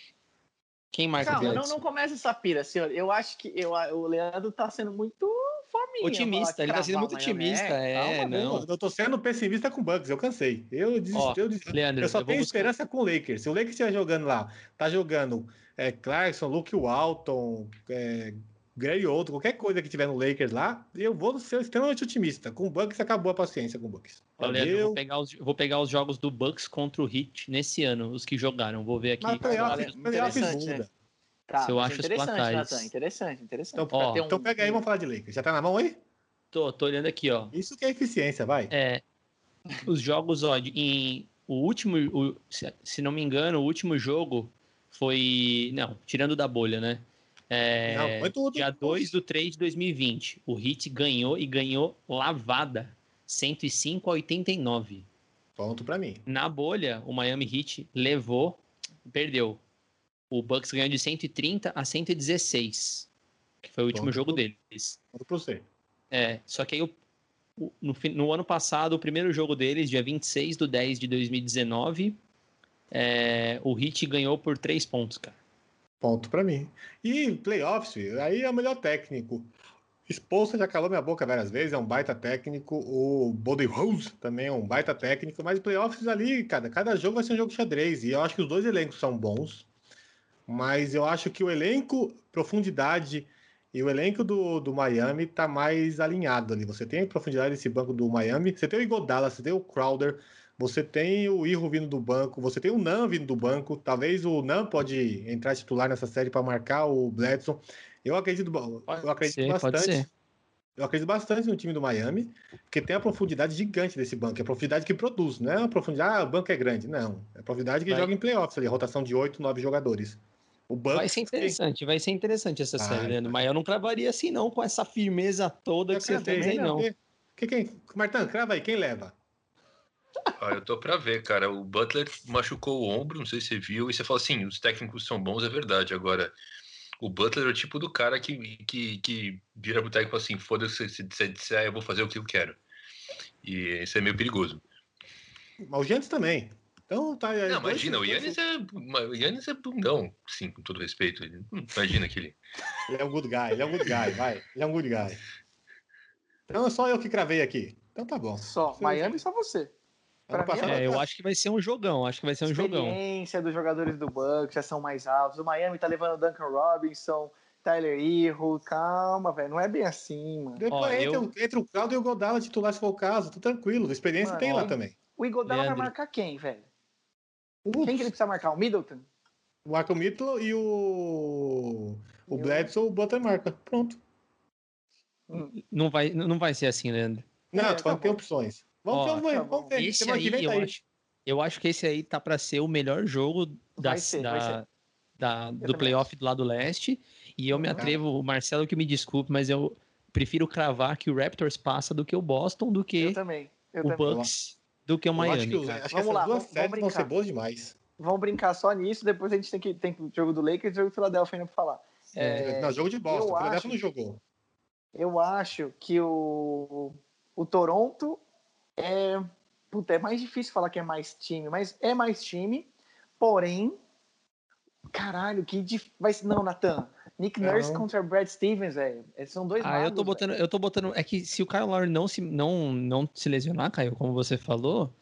Quem marca Calma, o Bledson? Não, não começa essa pira, senhor. Eu acho que eu, o Leandro tá sendo muito fominha. Otimista, ele tá sendo muito otimista. É, é Calma, não. Eu tô sendo pessimista com Bucks, eu cansei. Eu, desisti, eu, desisti. Leandro, eu só eu tenho buscar... esperança com o Lakers. Se o Lakers estiver jogando lá, tá jogando é, Clarkson, Luke Walton, é, Gray outro, qualquer coisa que tiver no Lakers lá, eu vou ser extremamente otimista. Com o Bucks acabou a paciência com o Bucks. Olha, eu vou pegar, os, vou pegar os jogos do Bucks contra o Heat nesse ano, os que jogaram. Vou ver aqui. Mas playoff, playoff muda. Né? Tá, Se eu acho interessante, Nathan, interessante, interessante. Então, ó, um... então pega aí e vamos falar de Lakers. Já tá na mão aí? Tô, tô olhando aqui, ó. Isso que é eficiência, vai. É. Os jogos, ó, em o último, o, se, se não me engano, o último jogo foi, não, tirando da bolha, né? É, Não. Dia 2 do 3 de 2020. O Hit ganhou e ganhou lavada. 105 a 89. Ponto para mim. Na bolha, o Miami Heat levou, perdeu. O Bucks ganhou de 130 a 116. Que foi o último Ponto jogo pro... deles. Ponto pra você. É, só que aí o, no, no, ano passado, o primeiro jogo deles, dia 26 do 10 de 2019, é, o Hit ganhou por 3 pontos, cara. Ponto para mim. E playoffs, aí é o melhor técnico. Expulsa já calou minha boca várias vezes, é um baita técnico. O Body Rose também é um baita técnico, mas playoffs ali, cada, cada jogo vai ser um jogo xadrez. E eu acho que os dois elencos são bons, mas eu acho que o elenco, profundidade e o elenco do, do Miami tá mais alinhado ali. Você tem profundidade desse banco do Miami, você tem o Igodala, você tem o Crowder, Você tem o Irro vindo do banco, você tem o Nan vindo do banco. Talvez o Nan pode entrar titular nessa série para marcar o Bledson. Eu acredito, eu acredito ser, bastante. Eu acredito bastante no time do Miami, porque tem a profundidade gigante desse banco. É a profundidade que produz, não é a profundidade, ah, o banco é grande. Não. É a profundidade que Vai. joga em playoffs ali, rotação de 8, 9 jogadores. O banco. Vai ser interessante, vai ser interessante essa série, Leandro. vai. Mas eu não cravaria assim, não, com essa firmeza toda que você fez aí, não. Que, quem, Martão, crava aí, quem leva? Ah, eu tô pra ver, cara. O Butler machucou o ombro, não sei se você viu, e você fala assim: os técnicos são bons, é verdade. Agora, o Butler é o tipo do cara que, que, que vira pro técnico e fala assim: foda-se, se você disser, eu vou fazer o que eu quero. E isso é meio perigoso. Mas o Giannis também. Então tá. é, Não, dois- imagina, o dois- Yannis é, o Yannis é bundão, sim, com todo respeito. Hum, Imagina aquele. (laughs) Ele é um good guy, ele é um good guy, vai. Ele é um good guy. Então é só eu que cravei aqui. Então tá bom. Só, Você- Miami só você. Pra mim, passado- É, eu acho que vai ser um jogão, acho que vai ser um jogão. experiência dos jogadores do Bucks já são mais altos. O Miami tá levando o Duncan Robinson, Tyler Hero. Calma, velho. Não é bem assim, mano. Depois Ó, entra, eu- o- entra o Claudio e o Godala titular se for o caso. Tô tranquilo. Experiência Mano, tem lá ó. também. O Igodala vai Leandro. marcar quem, velho? Quem que ele precisa marcar? O Middleton? o Marco Mito e o. O o- Bledsoe, o Butler marca. Pronto. Não vai, não vai ser assim, Leandro. Não, É, tá que tem opções. Vamos, Ó, vamos ver, tá vamos bom. ver. Esse Semana que aí, vem tá eu aí. acho, eu acho que esse aí tá pra ser o melhor jogo da, ser, da, da- do playoff do lado leste. E eu me Uhum. atrevo, o Marcelo que me desculpe, mas eu prefiro cravar que o Raptors passa do que o Boston, do Eu que também. Eu o também. Bucks, do que o Eu acho Miami. que, os- cara. acho que Vamos essas lá, duas vamos- séries vamos vão ser boas demais. Vamos brincar só nisso, depois a gente tem que tem o jogo do Lakers e o jogo do Philadelphia ainda pra falar. É, não, jogo de Boston. eu O Philadelphia acho- não jogou. Eu acho que o, o Toronto é. Puta, é mais difícil falar que é mais time, mas é mais time, porém. Caralho, que dif... vai ser- Não, Nathan. Nick Não. Nurse contra Brad Stevens, velho. São dois Ah, eu tô magos, botando, eu tô botando. É que se o Kyle Lowry não se, não, não se lesionar, Caio, como você falou,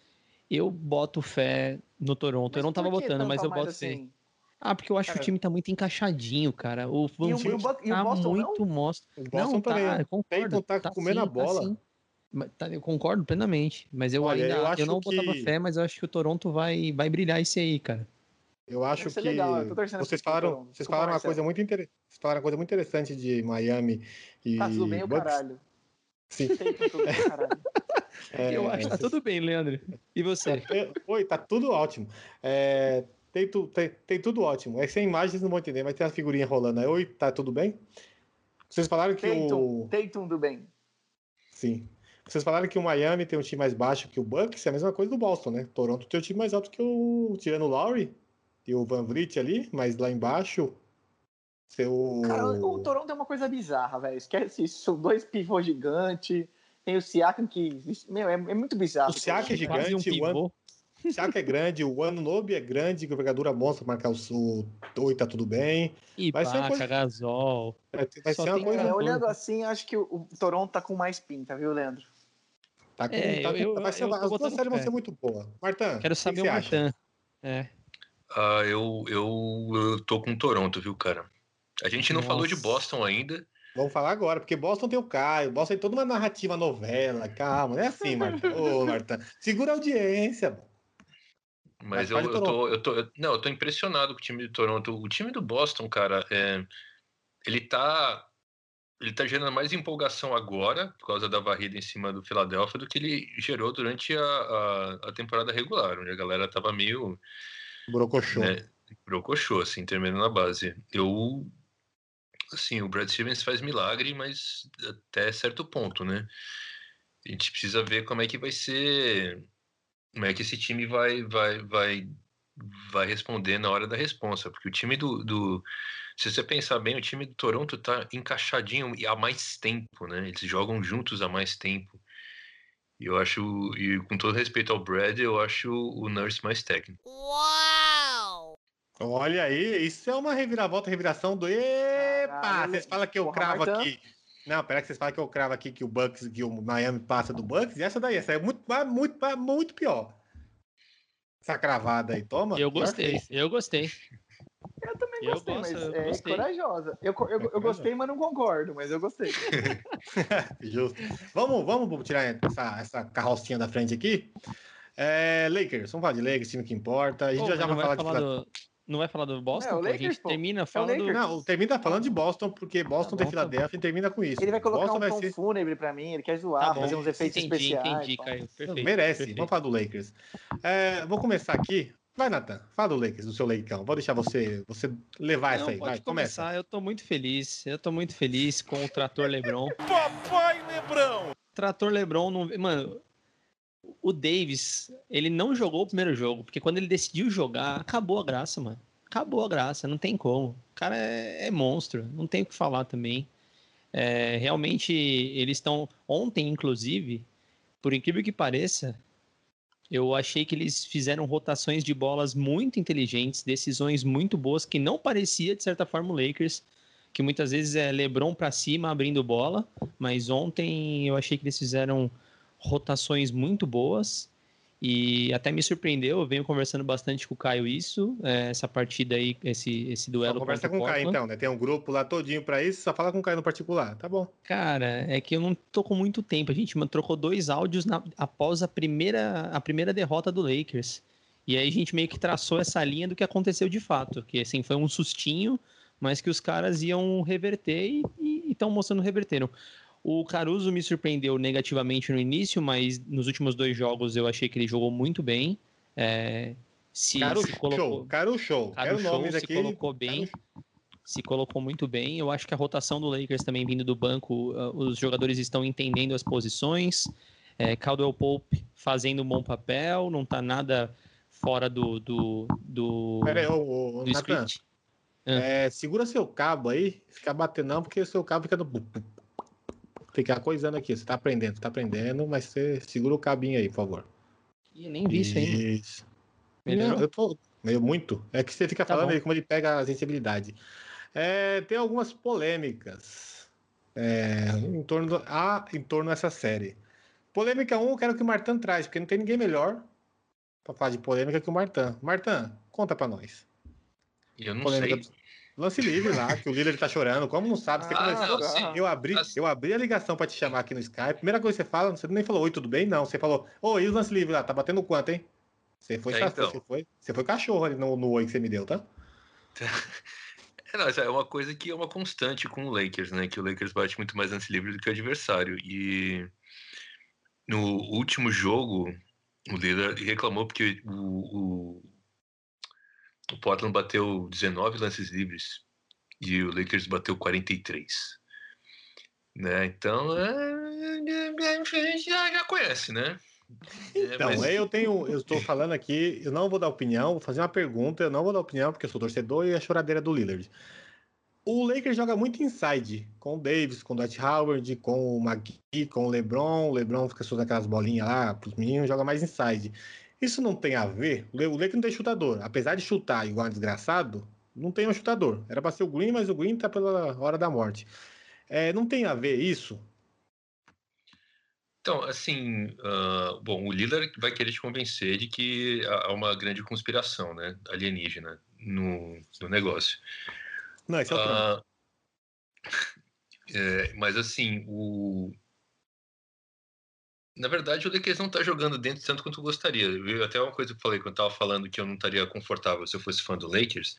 eu boto fé no Toronto. velho. eu não tava que botando, mas eu boto fé. assim? Ah, porque eu acho que Cara, o time tá muito encaixadinho, cara. O Van E o- Vliet e o tá Boston não? muito monstro. O Boston Não, também. tá, eu concordo. Tatum tá comendo a bola. sim. Tá- eu concordo plenamente. Mas eu Olha, ainda eu eu, acho não botava que- fé, mas eu acho que o Toronto vai, vai brilhar esse aí, cara. Eu acho que legal, eu vocês falaram, vocês falaram uma coisa muito interessante. Vocês falaram uma coisa muito interessante de Miami e Tá tudo bem o caralho. Sim. Tem tudo bem o (laughs) caralho. É, eu acho que tá tudo bem, Leandro. E você? (laughs) É, Oi, tá tudo ótimo. É, tem, tu- tem- tem tudo ótimo. É sem imagens não vou entender, mas tem a figurinha rolando. Oi, tá tudo bem? Vocês falaram que Tatum, o. Tatum do bem. Sim. Vocês falaram que o Miami tem um time mais baixo que o Bucks, é a mesma coisa do Boston, né? Toronto tem um time mais alto que o. Tirando o Lowry e o Van Vliet ali, mas lá embaixo. Seu. Cara, o Toronto é uma coisa bizarra, velho. Esquece isso. São dois pivôs gigantes. Tem o Siakam que. Meu, é, é muito bizarro. O Siakam é Quase um gigante, o An- pivô. O Siaka é grande, o Anunobi é grande, envergadura monstra, marcar o sul. Oi, tá tudo bem. E Vai ser uma Baca, coisa- Gasol. Vai ser uma coisa. É, olhando assim, acho que o, o Toronto tá com mais pinta, viu, Leandro? Tá com, É, tá com- eu- eu- vai ser, eu as duas séries vão ser muito boas. Martan, Quero o que saber que o você acha? Martin. É. Ah, eu, eu, eu tô com Toronto, viu, cara? A gente não falou de Nossa. Boston ainda. Vamos falar agora, porque Boston tem o Caio, Boston tem toda uma narrativa novela, calma, não é assim, Marta. Ô, (laughs) Marta, segura a audiência. Mas Mas eu, eu tô, eu tô. eu- Não, eu tô impressionado com o time de Toronto. O time do Boston, cara, é, ele tá. Ele tá gerando mais empolgação agora, por causa da varrida em cima do Philadelphia, do que ele gerou durante a, a, a temporada regular, onde a galera tava meio. Brocochô. né, brocochô, assim, terminando na base. Eu. Assim, o Brad Stevens faz milagre, mas até certo ponto, né? A gente precisa ver como é que vai ser. Como é que esse time vai, vai, vai, vai responder na hora da responsa. Porque o time do, do. Se você pensar bem, o time do Toronto tá encaixadinho e há mais tempo, né? Eles jogam juntos há mais tempo. E eu acho, e com todo respeito ao Brad, eu acho o Nurse mais técnico. Olha aí, isso é uma reviravolta, reviração do. Epa! Caralho, Vocês falam que eu porra, cravo aqui. Não, pera que vocês falam que eu cravo aqui que o Bucks, que o Miami passa do Bucks, e essa daí, essa é muito, muito, muito pior. Essa cravada aí, toma. Eu gostei, eu gostei. Eu também Eu gostei, gosto, mas eu é gostei. corajosa. Eu, co- eu, eu gostei, mas não concordo, mas eu gostei. (laughs) Justo. Vamos, vamos tirar essa, essa carrocinha da frente aqui. É, Lakers, vamos falar de Lakers, time que importa. A gente Pô, já, já vai falar, vai de. falar do, não vai falar do Boston? É, o pô? a Lakers, gente pô. termina, fala do... Lakers. Não, termina falando de Boston, porque Boston tem bom, tá Filadélfia e termina com isso. Ele vai colocar Boston um vai tom ser. fúnebre pra mim, ele quer zoar, Tá fazer uns efeitos entendi, especiais. entendi. Caio. Perfeito, Merece. perfeito. Vamos falar do Lakers. É, vou começar aqui. Vai, Nathan. Fala do Lakers, do seu Leicão. Vou deixar você, você levar essa Não, aí. pode Vai, começa. começar. Eu tô muito feliz. Eu tô muito feliz com o Trator Lebron. Papai Lebrão! Trator Lebron não. Mano, o Davis, ele não jogou o primeiro jogo, porque quando ele decidiu jogar, acabou a graça, mano. Acabou a graça, não tem como. O cara é, é monstro, não tem o que falar também. É, realmente, eles estão. Ontem, inclusive, por incrível que pareça, eu achei que eles fizeram rotações de bolas muito inteligentes, decisões muito boas, que não parecia, de certa forma, o Lakers, que muitas vezes é LeBron para cima abrindo bola, mas ontem eu achei que eles fizeram rotações muito boas e até me surpreendeu. Eu venho conversando bastante com o Caio isso, é, essa partida aí, esse, esse Só duelo. conversa contra com o Caio, então, né? Tem um grupo lá todinho pra isso, só fala com o Caio no particular. Tá bom. Cara, é que eu não tô com muito tempo. A gente trocou dois áudios na- após a primeira, a primeira derrota do Lakers. E aí a gente meio que traçou essa linha do que aconteceu de fato. Que assim, foi um sustinho, mas que os caras iam reverter e estão mostrando reverteram. O Caruso me surpreendeu negativamente no início, mas nos últimos dois jogos eu achei que ele jogou muito bem. É, se, Caro se colocou, show, caro show. Caro Quero show, se aqui. colocou bem. Se colocou muito bem. Eu acho que a rotação do Lakers também vindo do banco, uh, os jogadores estão entendendo as posições. É, Caldwell Pope fazendo um bom papel, não tá nada fora do, do, do, Pera ô, do Nathan. script. É, segura seu cabo aí, fica batendo não, porque o seu cabo fica no. Fica coisando aqui. Você tá aprendendo, você tá aprendendo, mas você segura o cabinho aí, por favor. Ih, nem vi isso aí. Isso. Não, eu tô. Meio muito. É que você fica Tá falando bom. aí como ele pega a sensibilidade. É, tem algumas polêmicas é, em, torno do, ah, em torno dessa série. Polêmica 1, eu quero que o Martan traz, porque não tem ninguém melhor pra falar de polêmica que o Martan. Martan, conta pra nós. Eu não Polêmica sei. Lance livre lá, que o líder tá chorando. Como não sabe? Você Ah, começou. não. Eu abri, eu abri a ligação pra te chamar aqui no Skype. Primeira coisa que você fala, você nem falou oi, tudo bem? Não. Você falou, oi, e o lance livre lá? Tá batendo quanto, hein? Você foi, É, então. você foi, você foi cachorro ali no, no oi que você me deu, tá? (laughs) É, não, é uma coisa que é uma constante com o Lakers, né? Que o Lakers bate muito mais lance livre do que o adversário. E no último jogo, o Lillard reclamou porque o, o, o Portland bateu 19 lances livres e o Lakers bateu 43. Né? Então, é, é, já, já conhece, né? É, Então, mas- aí eu tenho, eu estou falando aqui, eu não vou dar opinião, vou fazer uma pergunta, eu não vou dar opinião porque eu sou torcedor e a choradeira do Lillard. O Lakers joga muito inside, com o Davis, com o Dwight Howard, com o McGee, com o LeBron. O LeBron fica soltando aquelas bolinhas lá pros meninos, joga mais inside. Isso não tem a ver? O Lakers não tem chutador. Apesar de chutar igual desgraçado, não tem um chutador. Era pra ser o Green, mas o Green tá pela hora da morte. É, não tem a ver isso? Então, assim, ah, bom, o Lillard vai querer te convencer de que há uma grande conspiração, né, alienígena no, no negócio. Não, esse é o. Ah, (laughs) é, mas assim, o na verdade o Lakers não tá jogando dentro tanto quanto eu gostaria. Eu, até uma coisa que eu falei quando eu tava falando que eu não estaria confortável se eu fosse fã do Lakers.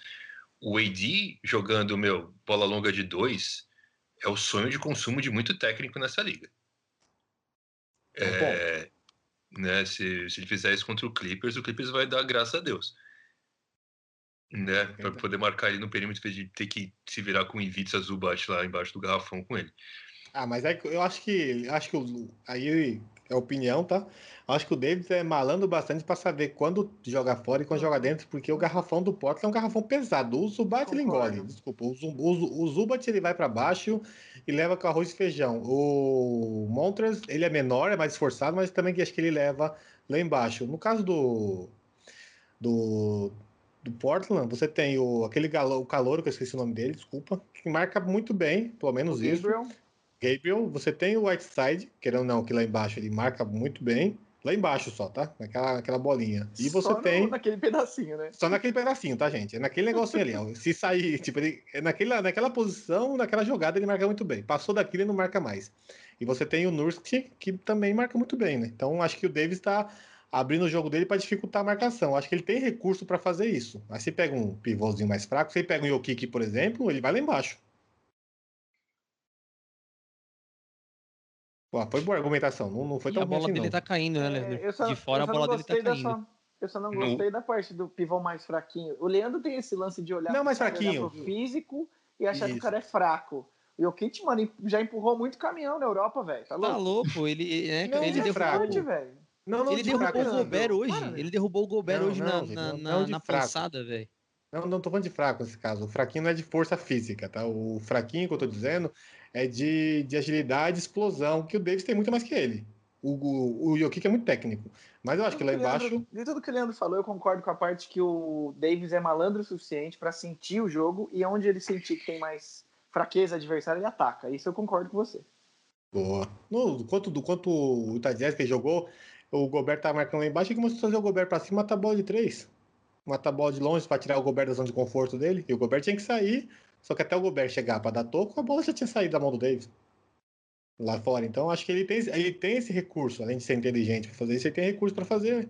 O AD jogando meu bola longa de dois é o sonho de consumo de muito técnico nessa liga. É, né, se, se ele fizer isso contra o Clippers, o Clippers vai dar graças a Deus. Né, para Verdade. poder marcar ele no perímetro, de ter que se virar com o Ivica Zubat lá embaixo do garrafão com ele. Ah, mas aí eu acho que acho que aí é opinião, tá? Acho que o Davis é malandro bastante pra saber quando joga fora e quando joga dentro, porque o garrafão do Portland é um garrafão pesado. O Zubat ele engole, desculpa. O, Zu- o, Zu- o Zubat ele vai pra baixo e leva com arroz e feijão. O Montres ele é menor, é mais esforçado, mas também acho que ele leva lá embaixo. No caso do do do Portland, você tem o aquele galo, o calouro que eu esqueci o nome dele, desculpa, que marca muito bem, pelo menos O isso. Gabriel, Gabriel, você tem o Whiteside, querendo ou não, que lá embaixo ele marca muito bem. Lá embaixo só, tá? Naquela aquela bolinha. E você só tem. naquele pedacinho, né? Só naquele pedacinho, tá, gente? É naquele negocinho ali, ó. (laughs) Se sair, tipo, ele, é naquela, naquela posição, naquela jogada, ele marca muito bem. Passou daquilo, ele não marca mais. E você tem o Nurkic, que também marca muito bem, né? Então, acho que o Davis tá abrindo o jogo dele para dificultar a marcação. Acho que ele tem recurso para fazer isso. Mas se pega um pivôzinho mais fraco, se ele pega um Yokiki, por exemplo, ele vai lá embaixo. Pô, foi boa a argumentação, não, não foi E tão a bola assim, dele não. tá caindo, né? É, só- de fora a bola não dele tá caindo. dessa- Eu só não gostei da parte do pivô mais fraquinho. O Leandro tem esse lance de olhar, Não, mais olhar fraquinho. pro físico e achar que o Isso. cara é fraco. O Jokic, mano, já empurrou muito caminhão na Europa, velho. Tá louco? Tá louco, ele, é, Não, ele é fraco. Velho. Não, não ele de derrubou fraco, o não. Gobert hoje. Para, ele derrubou o Gobert Não, hoje não, na, gente, na, não- na, não na passada, velho. Não, não tô falando de fraco nesse caso. O fraquinho não é de força física, tá? O fraquinho que eu tô dizendo é de, de agilidade explosão, que o Davis tem muito mais que ele. O, o, o Jokic é muito técnico. Mas eu acho que lá embaixo. Leandro- de tudo que o Leandro falou, eu concordo com a parte que o Davis é malandro o suficiente pra sentir o jogo e onde ele sentir que tem mais fraqueza adversária, ele ataca. Isso eu concordo com você. Boa. No, do quanto, do quanto o que jogou, o Gobert tá marcando lá embaixo e começou a trazer o Gobert pra cima, matar a bola de três. Matar a bola de longe pra tirar o Gobert da zona de conforto dele. E o Gobert tinha que sair, só que até o Gobert chegar pra dar toco, a bola já tinha saído da mão do Davis. Lá fora. Então acho que ele tem, ele tem esse recurso, além de ser inteligente pra fazer isso, ele tem recurso pra fazer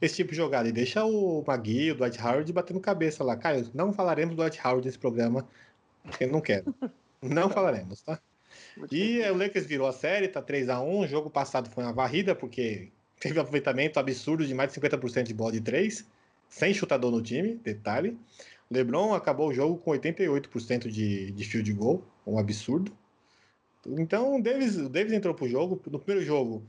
esse tipo de jogada. E deixa o Magui, o Dwight Howard batendo cabeça lá. Caio, não falaremos do Dwight Howard nesse programa, porque eu não quero. Não falaremos, tá? E o Lakers virou a série, tá 3 a 1 O jogo passado foi uma varrida, porque teve um aproveitamento absurdo de mais de 50% de bola de 3, sem chutador no time, detalhe. LeBron acabou o jogo com 88% de, de field goal, um absurdo. Então o Davis, o Davis entrou pro jogo. No primeiro jogo,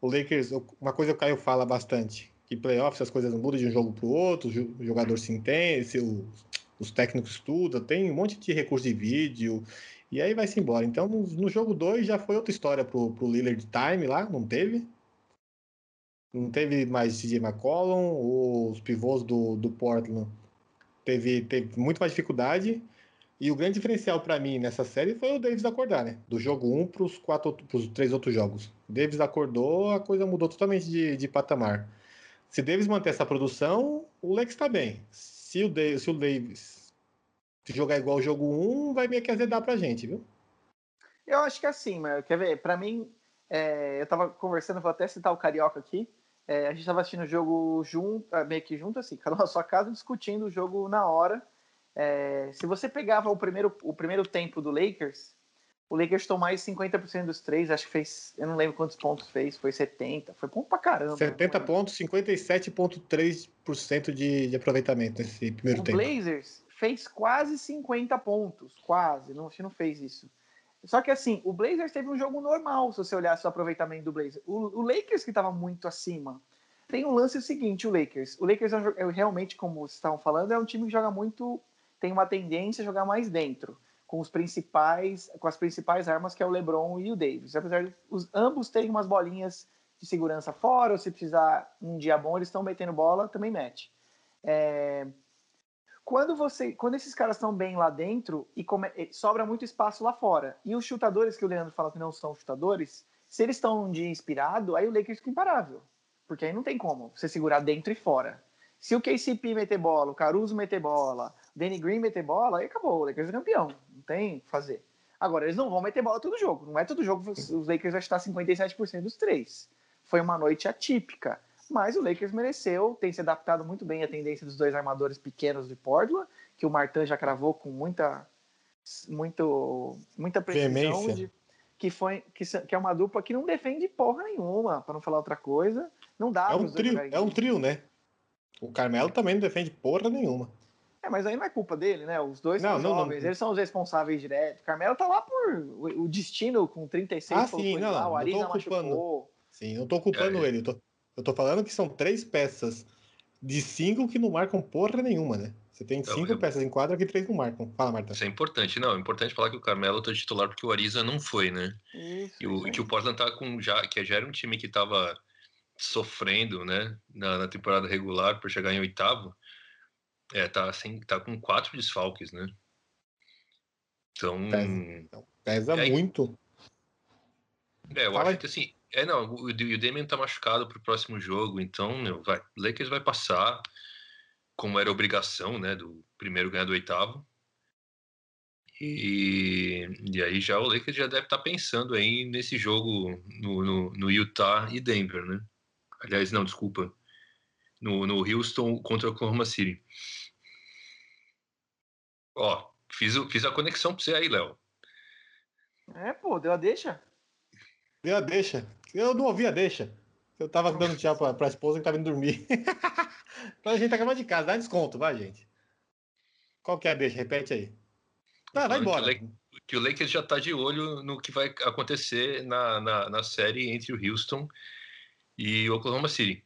o Lakers, uma coisa que o Caio fala bastante, que playoffs as coisas mudam de um jogo pro outro, o jo- o jogador se entende, o- os técnicos estudam, tem um monte de recurso de vídeo, e aí vai-se embora. Então, no, no jogo 2 já foi outra história pro, pro Lillard Time lá, não teve. Não teve mais DJ McCollum, os pivôs do, do Portland teve, teve muito mais dificuldade. E o grande diferencial para mim nessa série foi o Davis acordar, né? Do jogo 1 um para os pros três outros jogos. Davis acordou, a coisa mudou totalmente de, de patamar. Se Davis manter essa produção, o Lex está bem. Se o, Davis, se o Davis jogar igual o jogo 1, vai meio que azedar pra gente, viu? Eu acho que é assim, mas quer ver? Pra mim, é, eu tava conversando, vou até citar o Carioca aqui. É, a gente tava assistindo o jogo junto, ah, meio que junto, assim, (laughs) cada um na sua casa, discutindo o jogo na hora. É, se você pegava o primeiro, o primeiro tempo do Lakers, o Lakers tomou mais 50% dos três, acho que fez, eu não lembro quantos pontos fez, foi 70, foi ponto pra caramba. 70 Foi- pontos, 57,3% de, de aproveitamento nesse primeiro O tempo. Blazers fez quase 50 pontos, quase, não, não fez isso. Só que assim, o Blazers teve um jogo normal, se você olhasse o aproveitamento do Blazers. O, o Lakers que estava muito acima. Tem um lance seguinte, o Lakers. O Lakers é, é realmente, como vocês estavam falando, é um time que joga muito, tem uma tendência a jogar mais dentro, com os principais, com as principais armas que é o LeBron e o Davis. Apesar de os, ambos terem umas bolinhas de segurança fora, ou se precisar um dia bom, eles estão metendo bola, também mete. É, quando você quando esses caras estão bem lá dentro e come- sobra muito espaço lá fora e os chutadores que o Leandro fala que não são chutadores se eles estão um dia inspirado aí o Lakers fica imparável porque aí não tem como você segurar dentro e fora. Se o KCP meter bola o Caruso meter bola o Danny Green meter bola aí acabou o Lakers é campeão não tem o que fazer. Agora eles não vão meter bola todo jogo não é todo jogo os Lakers vai estar 57% dos três. Foi uma noite atípica mas o Lakers mereceu, tem se adaptado muito bem à tendência dos dois armadores pequenos de Portland, que o Martin já cravou com muita, muito, muita precisão, de, que, foi, que, que é uma dupla que não defende porra nenhuma, para não falar outra coisa. Não dá É um trio, é um trio, né? O Carmelo também não defende porra nenhuma. É, mas aí não é culpa dele, né? Os dois Não, são não, não. jovens, eles são os responsáveis diretos. O Carmelo tá lá por o, o destino com 36 Ah, sim, não, lá, não, o não culpando. machucou. Sim, não tô culpando É. ele. Eu tô, eu tô falando que são três peças de cinco que não marcam porra nenhuma, né? Você tem Então, cinco eu- peças em quadra que três não marcam. Fala, Marta. Isso é importante. Não, é importante falar que o Carmelo tá titular porque o Ariza não foi, né? Isso, E o, que o Portland tá com já que já era um time que tava sofrendo, né, na, na temporada regular por chegar em oitavo. É, tá assim, tá com quatro desfalques, né? Então, Pesa. Pesa E aí? muito. é, eu Fala aí. acho que assim, é não, o, o Damian tá machucado pro próximo jogo, então, meu, vai, Lakers vai passar como era obrigação, né, do primeiro ganhar do oitavo. E, e aí já o Lakers já deve estar pensando aí nesse jogo no, no, no Utah e Denver, né? Aliás, não, desculpa. No, no Houston contra o Oklahoma City. Ó, fiz, fiz a conexão pra você aí, Léo. É, pô, deu a deixa. Deu a deixa. Eu não ouvi a deixa. Eu tava dando tchau pra, pra esposa que tava indo dormir. (laughs) então a gente tá acabando de casa, dá desconto, vai, gente. Qual que é a deixa? Repete aí. Tá, vai embora. Que o, que o Lakers já tá de olho no que vai acontecer na, na, na série entre o Houston e o Oklahoma City.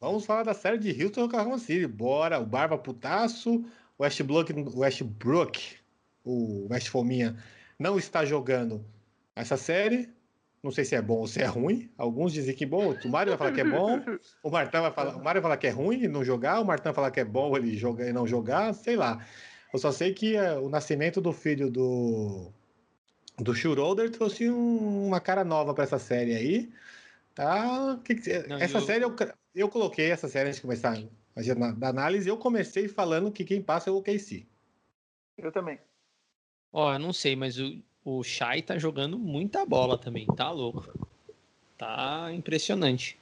Vamos falar da série de Houston e Oklahoma City. Bora, o Barba Putaço, o Westbrook, Westbrook o West Fominha, não está jogando essa série. Não sei se é bom ou se é ruim. Alguns dizem que é bom. O Mário vai falar que é bom. O Martão vai falar, o Mário vai falar que é ruim e não jogar. O Martão vai falar que é bom ele jogar e não jogar. Sei lá. Eu só sei que uh, o nascimento do filho do do Schroeder trouxe um, uma cara nova para essa série aí. Tá? Que que, não, essa eu... série eu, eu coloquei essa série antes de começar a da análise. Eu comecei falando que quem passa é o KC. Eu também. Ó, eu não sei, mas o, o Shai tá jogando muita bola também, tá louco. Tá impressionante.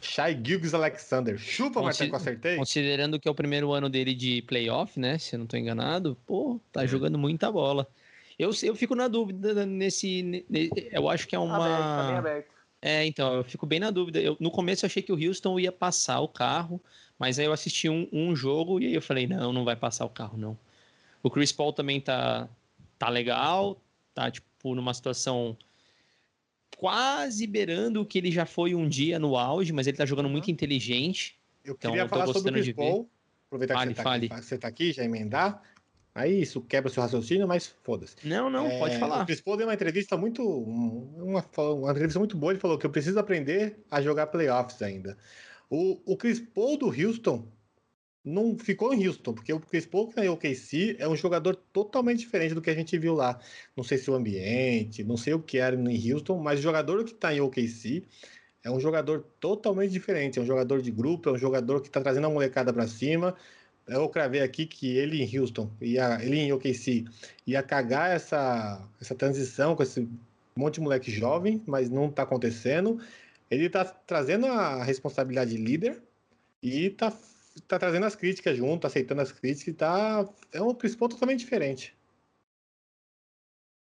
Shai Gilgis Alexander. Chupa, Consi Marcelo, que eu acertei. Considerando que é o primeiro ano dele de playoff, né? Se eu não tô enganado, pô, tá é. jogando muita bola. Eu, eu fico na dúvida nesse. Eu acho que é uma. Aberto, tá bem aberto. É, então, eu fico bem na dúvida. Eu, no começo eu achei que o Houston ia passar o carro, mas aí eu assisti um, um jogo e aí eu falei, não, não vai passar o carro, não. O Chris Paul também tá, tá legal, tá, tipo, numa situação quase beirando o que ele já foi um dia no auge, mas ele tá jogando muito inteligente. Eu então, queria eu falar sobre o Chris Paul, aproveitar fale, que você tá, aqui, você tá, aqui, já emendar. Aí isso quebra seu raciocínio, mas foda-se. Não, não, é, pode falar. O Chris Paul deu uma entrevista muito. Uma, uma entrevista muito boa. Ele falou que eu preciso aprender a jogar playoffs ainda. O, o Chris Paul do Houston não ficou em Houston, porque o Chris Paul na OKC é um jogador totalmente diferente do que a gente viu lá. Não sei se o ambiente, não sei o que era em Houston, mas o jogador que está em OKC é um jogador totalmente diferente. É um jogador de grupo, é um jogador que está trazendo a molecada para cima. Eu cravei aqui que ele em Houston, ia, ele em OKC, ia cagar essa, essa transição com esse monte de moleque jovem, mas não está acontecendo. Ele está trazendo a responsabilidade de líder e está tá trazendo as críticas junto, aceitando as críticas e tá. É um principal totalmente diferente.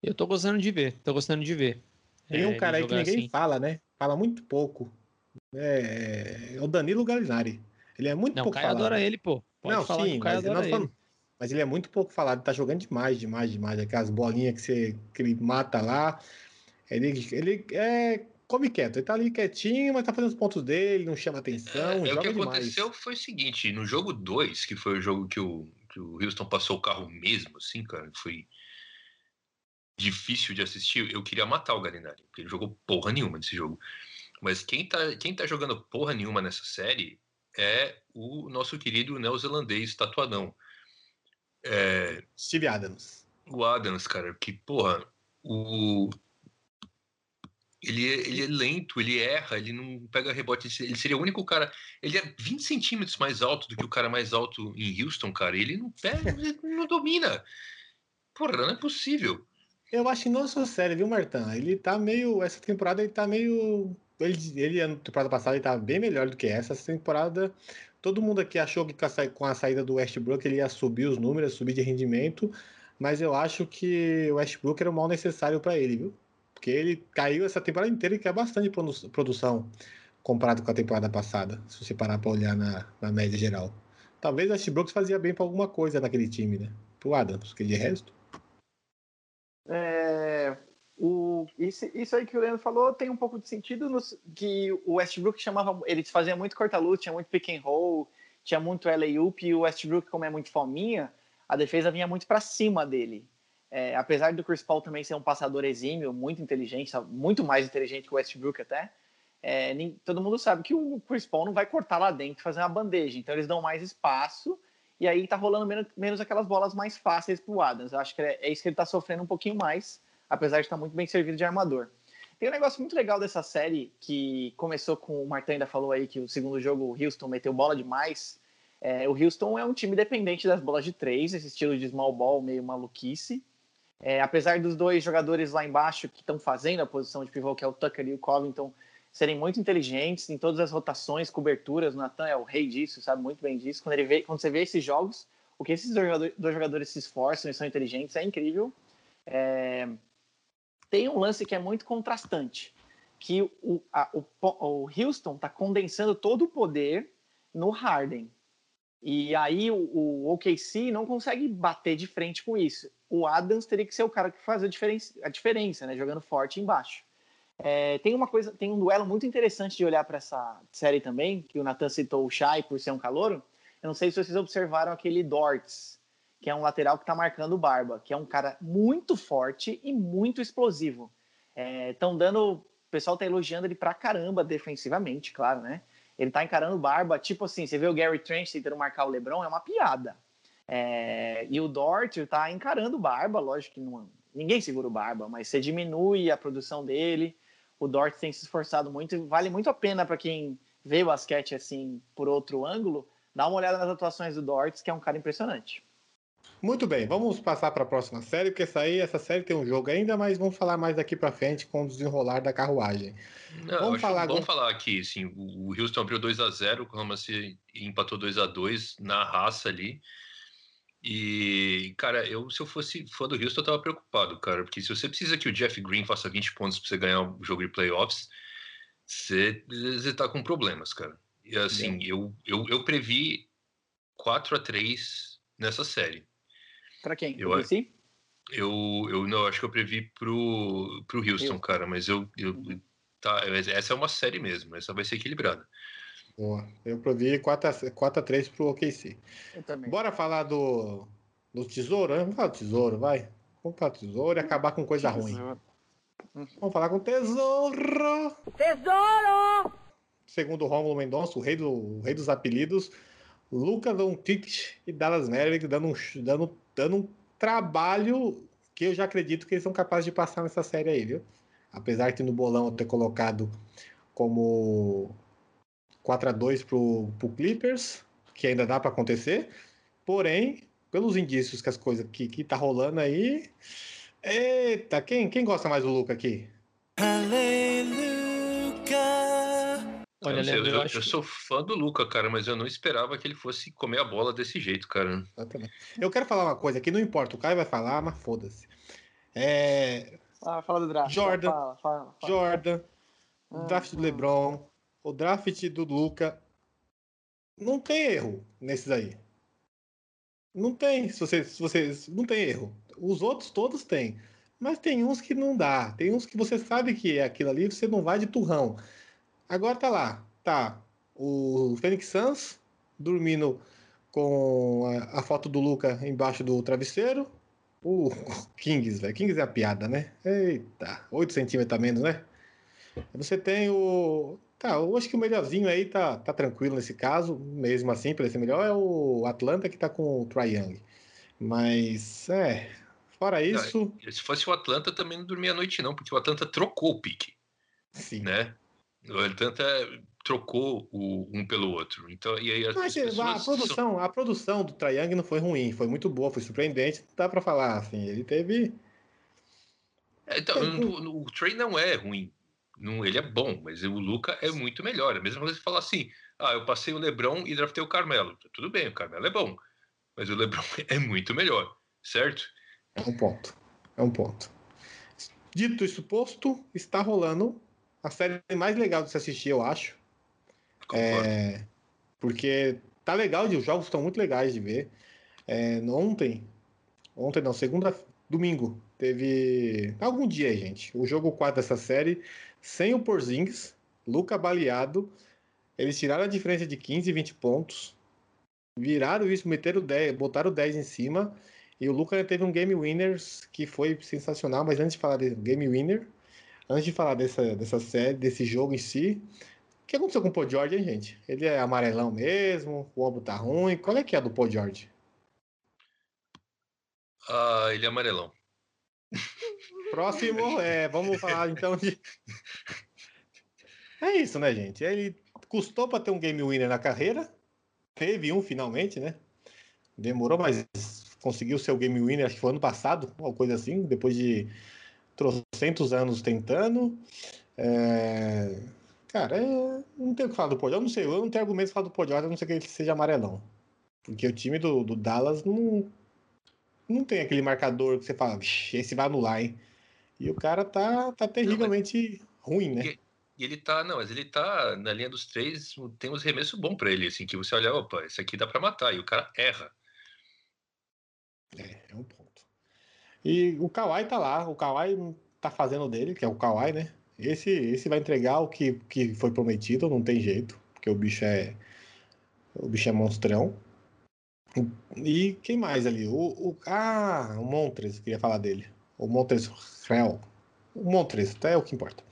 Eu tô gostando de ver, tô gostando de ver. Tem um é, cara aí que ninguém assim. fala, né? Fala muito pouco. É, é o Danilo Galinari. Ele é muito não, pouco o Caio falado. adora ele, pô. Pode não, sim, mas, falando, mas, ele é muito pouco falado. Tá jogando demais, demais, demais. Aquelas bolinhas que, você, que ele mata lá. Ele, ele é come quieto. Ele tá ali quietinho, mas tá fazendo os pontos dele, não chama atenção. É, é o que demais. aconteceu foi o seguinte: no jogo 2, que foi o jogo que o, que o Houston passou o carro mesmo, assim, cara, foi difícil de assistir. Eu queria matar o Garinari, porque ele jogou porra nenhuma nesse jogo. Mas quem tá, quem tá jogando porra nenhuma nessa série é o nosso querido neozelandês tatuadão. É... Steve Adams. O Adams, cara, que, porra, o, ele é, ele é lento, ele erra, ele não pega rebote. Ele seria o único cara. Ele é 20 centímetros mais alto do que o cara mais alto em Houston, cara. Ele não pega, (laughs) ele não domina. Porra, não é possível. Eu acho que não só sério, viu, Martão? Ele tá meio. Essa temporada ele tá meio. Ele, ele, na temporada passada, ele tá bem melhor do que essa. Essa temporada, todo mundo aqui achou que com a saída do Westbrook ele ia subir os números, subir de rendimento. Mas eu acho que o Westbrook era o mal necessário para ele, viu? Porque ele caiu essa temporada inteira e quer bastante produção comparado com a temporada passada, se você parar para olhar na, na, média geral. Talvez a Brooks fazia bem para alguma coisa naquele time, né? Pro Adams, que de resto. É, o, isso, isso aí que o Leandro falou tem um pouco de sentido no, que o Westbrook chamava. Ele fazia muito corta-luz, tinha muito pick and roll, tinha muito LA-up, e o Westbrook, como é muito fominha, a defesa vinha muito para cima dele. É, apesar do Chris Paul também ser um passador exímio, muito inteligente, muito mais inteligente que o Westbrook até, é, nem, todo mundo sabe que o Chris Paul não vai cortar lá dentro fazer uma bandeja, então eles dão mais espaço e aí tá rolando menos, menos aquelas bolas mais fáceis pro Adams. Eu acho que é, é isso que ele tá sofrendo um pouquinho mais, apesar de estar tá muito bem servido de armador. Tem um negócio muito legal dessa série que começou com o Martin ainda falou aí que o segundo jogo o Houston meteu bola demais. É, o Houston é um time dependente das bolas de três, esse estilo de small ball meio maluquice. É, apesar dos dois jogadores lá embaixo que estão fazendo a posição de pivô, que é o Tucker e o Covington, serem muito inteligentes em todas as rotações, coberturas. O Natan é o rei disso, sabe muito bem disso. Quando, ele vê, quando você vê esses jogos, o que esses dois jogadores se esforçam e são inteligentes é incrível. É... Tem um lance que é muito contrastante, que o, a, o, o Houston está condensando todo o poder no Harden. E aí o, o OKC não consegue bater de frente com isso. O Adams teria que ser o cara que faz a diferença, a diferença né? Jogando forte embaixo. É, tem uma coisa, tem um duelo muito interessante de olhar para essa série também, que o Nathan citou o Shai por ser um calouro. Eu não sei se vocês observaram aquele Dortz, que é um lateral que está marcando o Barba, que é um cara muito forte e muito explosivo. Estão é, dando. O pessoal está elogiando ele pra caramba defensivamente, claro, né? Ele tá encarando Barba, tipo assim, você vê o Gary Trent tentando marcar o LeBron, é uma piada. É, e o Dort tá encarando Barba, lógico que não, ninguém segura o Barba, mas você diminui a produção dele. O Dort tem se esforçado muito vale muito a pena para quem vê o basquete assim por outro ângulo, dar uma olhada nas atuações do Dort, que é um cara impressionante. Muito bem, vamos passar para a próxima série, porque essa, aí, essa série tem um jogo ainda, mas vamos falar mais daqui para frente com o desenrolar da carruagem. Não, vamos falar, vamos falar aqui, sim, o Houston abriu 2 a 0 o Oklahoma empatou 2 a 2 na raça ali. E, cara, eu se eu fosse fã do Houston, eu tava preocupado, cara, porque se você precisa que o Jeff Green faça 20 pontos para você ganhar o jogo de playoffs, você, você tá com problemas, cara. E assim, eu, eu, eu previ 4 a 3 nessa série. Para quem? Eu, eu, eu, eu não, acho que eu previ pro, pro Houston, eu. cara, mas eu, eu uhum. tá, essa é uma série mesmo, essa vai ser equilibrada. Boa. Eu previ 4x, 4x3 pro OKC. Eu também. Bora falar do, do tesouro, né? Vamos falar do tesouro, vai. Vamos falar do tesouro e acabar com coisa ruim. Vamos falar com tesouro. Tesouro! Segundo o Romulo Mendonça, o rei, do, o rei dos apelidos, Lucas Doncic e Dallas Mavericks dando um, dando dando um trabalho que eu já acredito que eles são capazes de passar nessa série aí, viu? Apesar de no bolão eu ter colocado como 4 a 2 pro, pro Clippers, que ainda dá para acontecer. Porém, pelos indícios que as coisas que, que tá rolando aí. Eita, quem, quem gosta mais do Luca aqui? Aleluia. Olha, eu, sei, eu, eu, eu sou fã do Luca, cara, mas eu não esperava que ele fosse comer a bola desse jeito, cara. Eu quero falar uma coisa que não importa, o Caio vai falar, mas foda-se. É... Ah, fala do draft. Jordan, fala, fala, fala. Jordan, o ah, draft do LeBron, o draft do Luca. Não tem erro nesses aí. Não tem, se você, se você, não tem erro. Os outros todos têm. Mas tem uns que não dá. Tem uns que você sabe que é aquilo ali, você não vai de turrão. Agora tá lá, tá o Phoenix Suns dormindo com a, a foto do Luca embaixo do travesseiro. O (laughs) Kings, velho. Kings é a piada, né? Eita, 8 centímetros a menos, né? Você tem o. Tá, eu acho que o melhorzinho aí tá, tá tranquilo nesse caso, mesmo assim, para ser melhor, é o Atlanta que tá com o Trae Young. Mas, é. Fora isso. Não, se fosse o Atlanta, também não dormia a noite, não, porque o Atlanta trocou o pique. Sim. Né? O Atlanta trocou o, um pelo outro. Então, e aí as Mas, a produção, são... a produção do Triang não foi ruim, foi muito boa, foi surpreendente, dá para falar assim, ele teve é, então, o, o Trey não é ruim. Não, ele é bom, mas o Luca é muito melhor. É a mesma coisa de falar assim: ah, eu passei o Lebron e draftei o Carmelo. Tudo bem, o Carmelo é bom, mas o Lebron (laughs) é muito melhor, certo? É um ponto. É um ponto. Dito isso posto, está rolando a série mais legal de se assistir, eu acho. É, porque tá legal, os jogos estão muito legais de ver. É, ontem, ontem não, segunda, domingo, teve algum dia gente. O jogo 4 dessa série, sem o Porzingis, Luca baleado, eles tiraram a diferença de 15 e 20 pontos, viraram isso, meteram 10, botaram 10 em cima, e o Luca teve um game winners que foi sensacional, mas antes de falar de game winner, Antes de falar dessa, dessa série, desse jogo em si, o que aconteceu com o Paul George, hein, gente? Ele é amarelão mesmo? O ombro tá ruim? Qual é que é do Paul George? Ah, ele é amarelão. (laughs) Próximo, é, vamos falar então de. É isso, né, gente? Ele custou para ter um game winner na carreira. Teve um finalmente, né? Demorou, mas conseguiu seu game winner, acho que foi ano passado, uma coisa assim, depois de trocentos anos tentando. É... Cara, é... não tem o que falar do George. Eu não sei, eu não tenho argumentos pra falar do George, a não ser que ele seja amarelão. Porque o time do, do Dallas não, não tem aquele marcador que você fala, "Vixe, esse vai anular, hein? E o cara tá, tá terrivelmente ruim, né? E e ele tá, não, mas ele tá na linha dos três, tem uns remessos bom pra ele, assim, que você olha, opa, esse aqui dá pra matar, e o cara erra. É, é um ponto. E o Kawhi tá lá, o Kawhi tá fazendo dele, que é o Kawhi, né? Esse, esse vai entregar o que, que foi prometido, não tem jeito, porque o bicho é. O bicho é monstrão. E quem mais ali? O, o, ah, o Montres, queria falar dele. O Montres Real. O Montres, até é o que importa.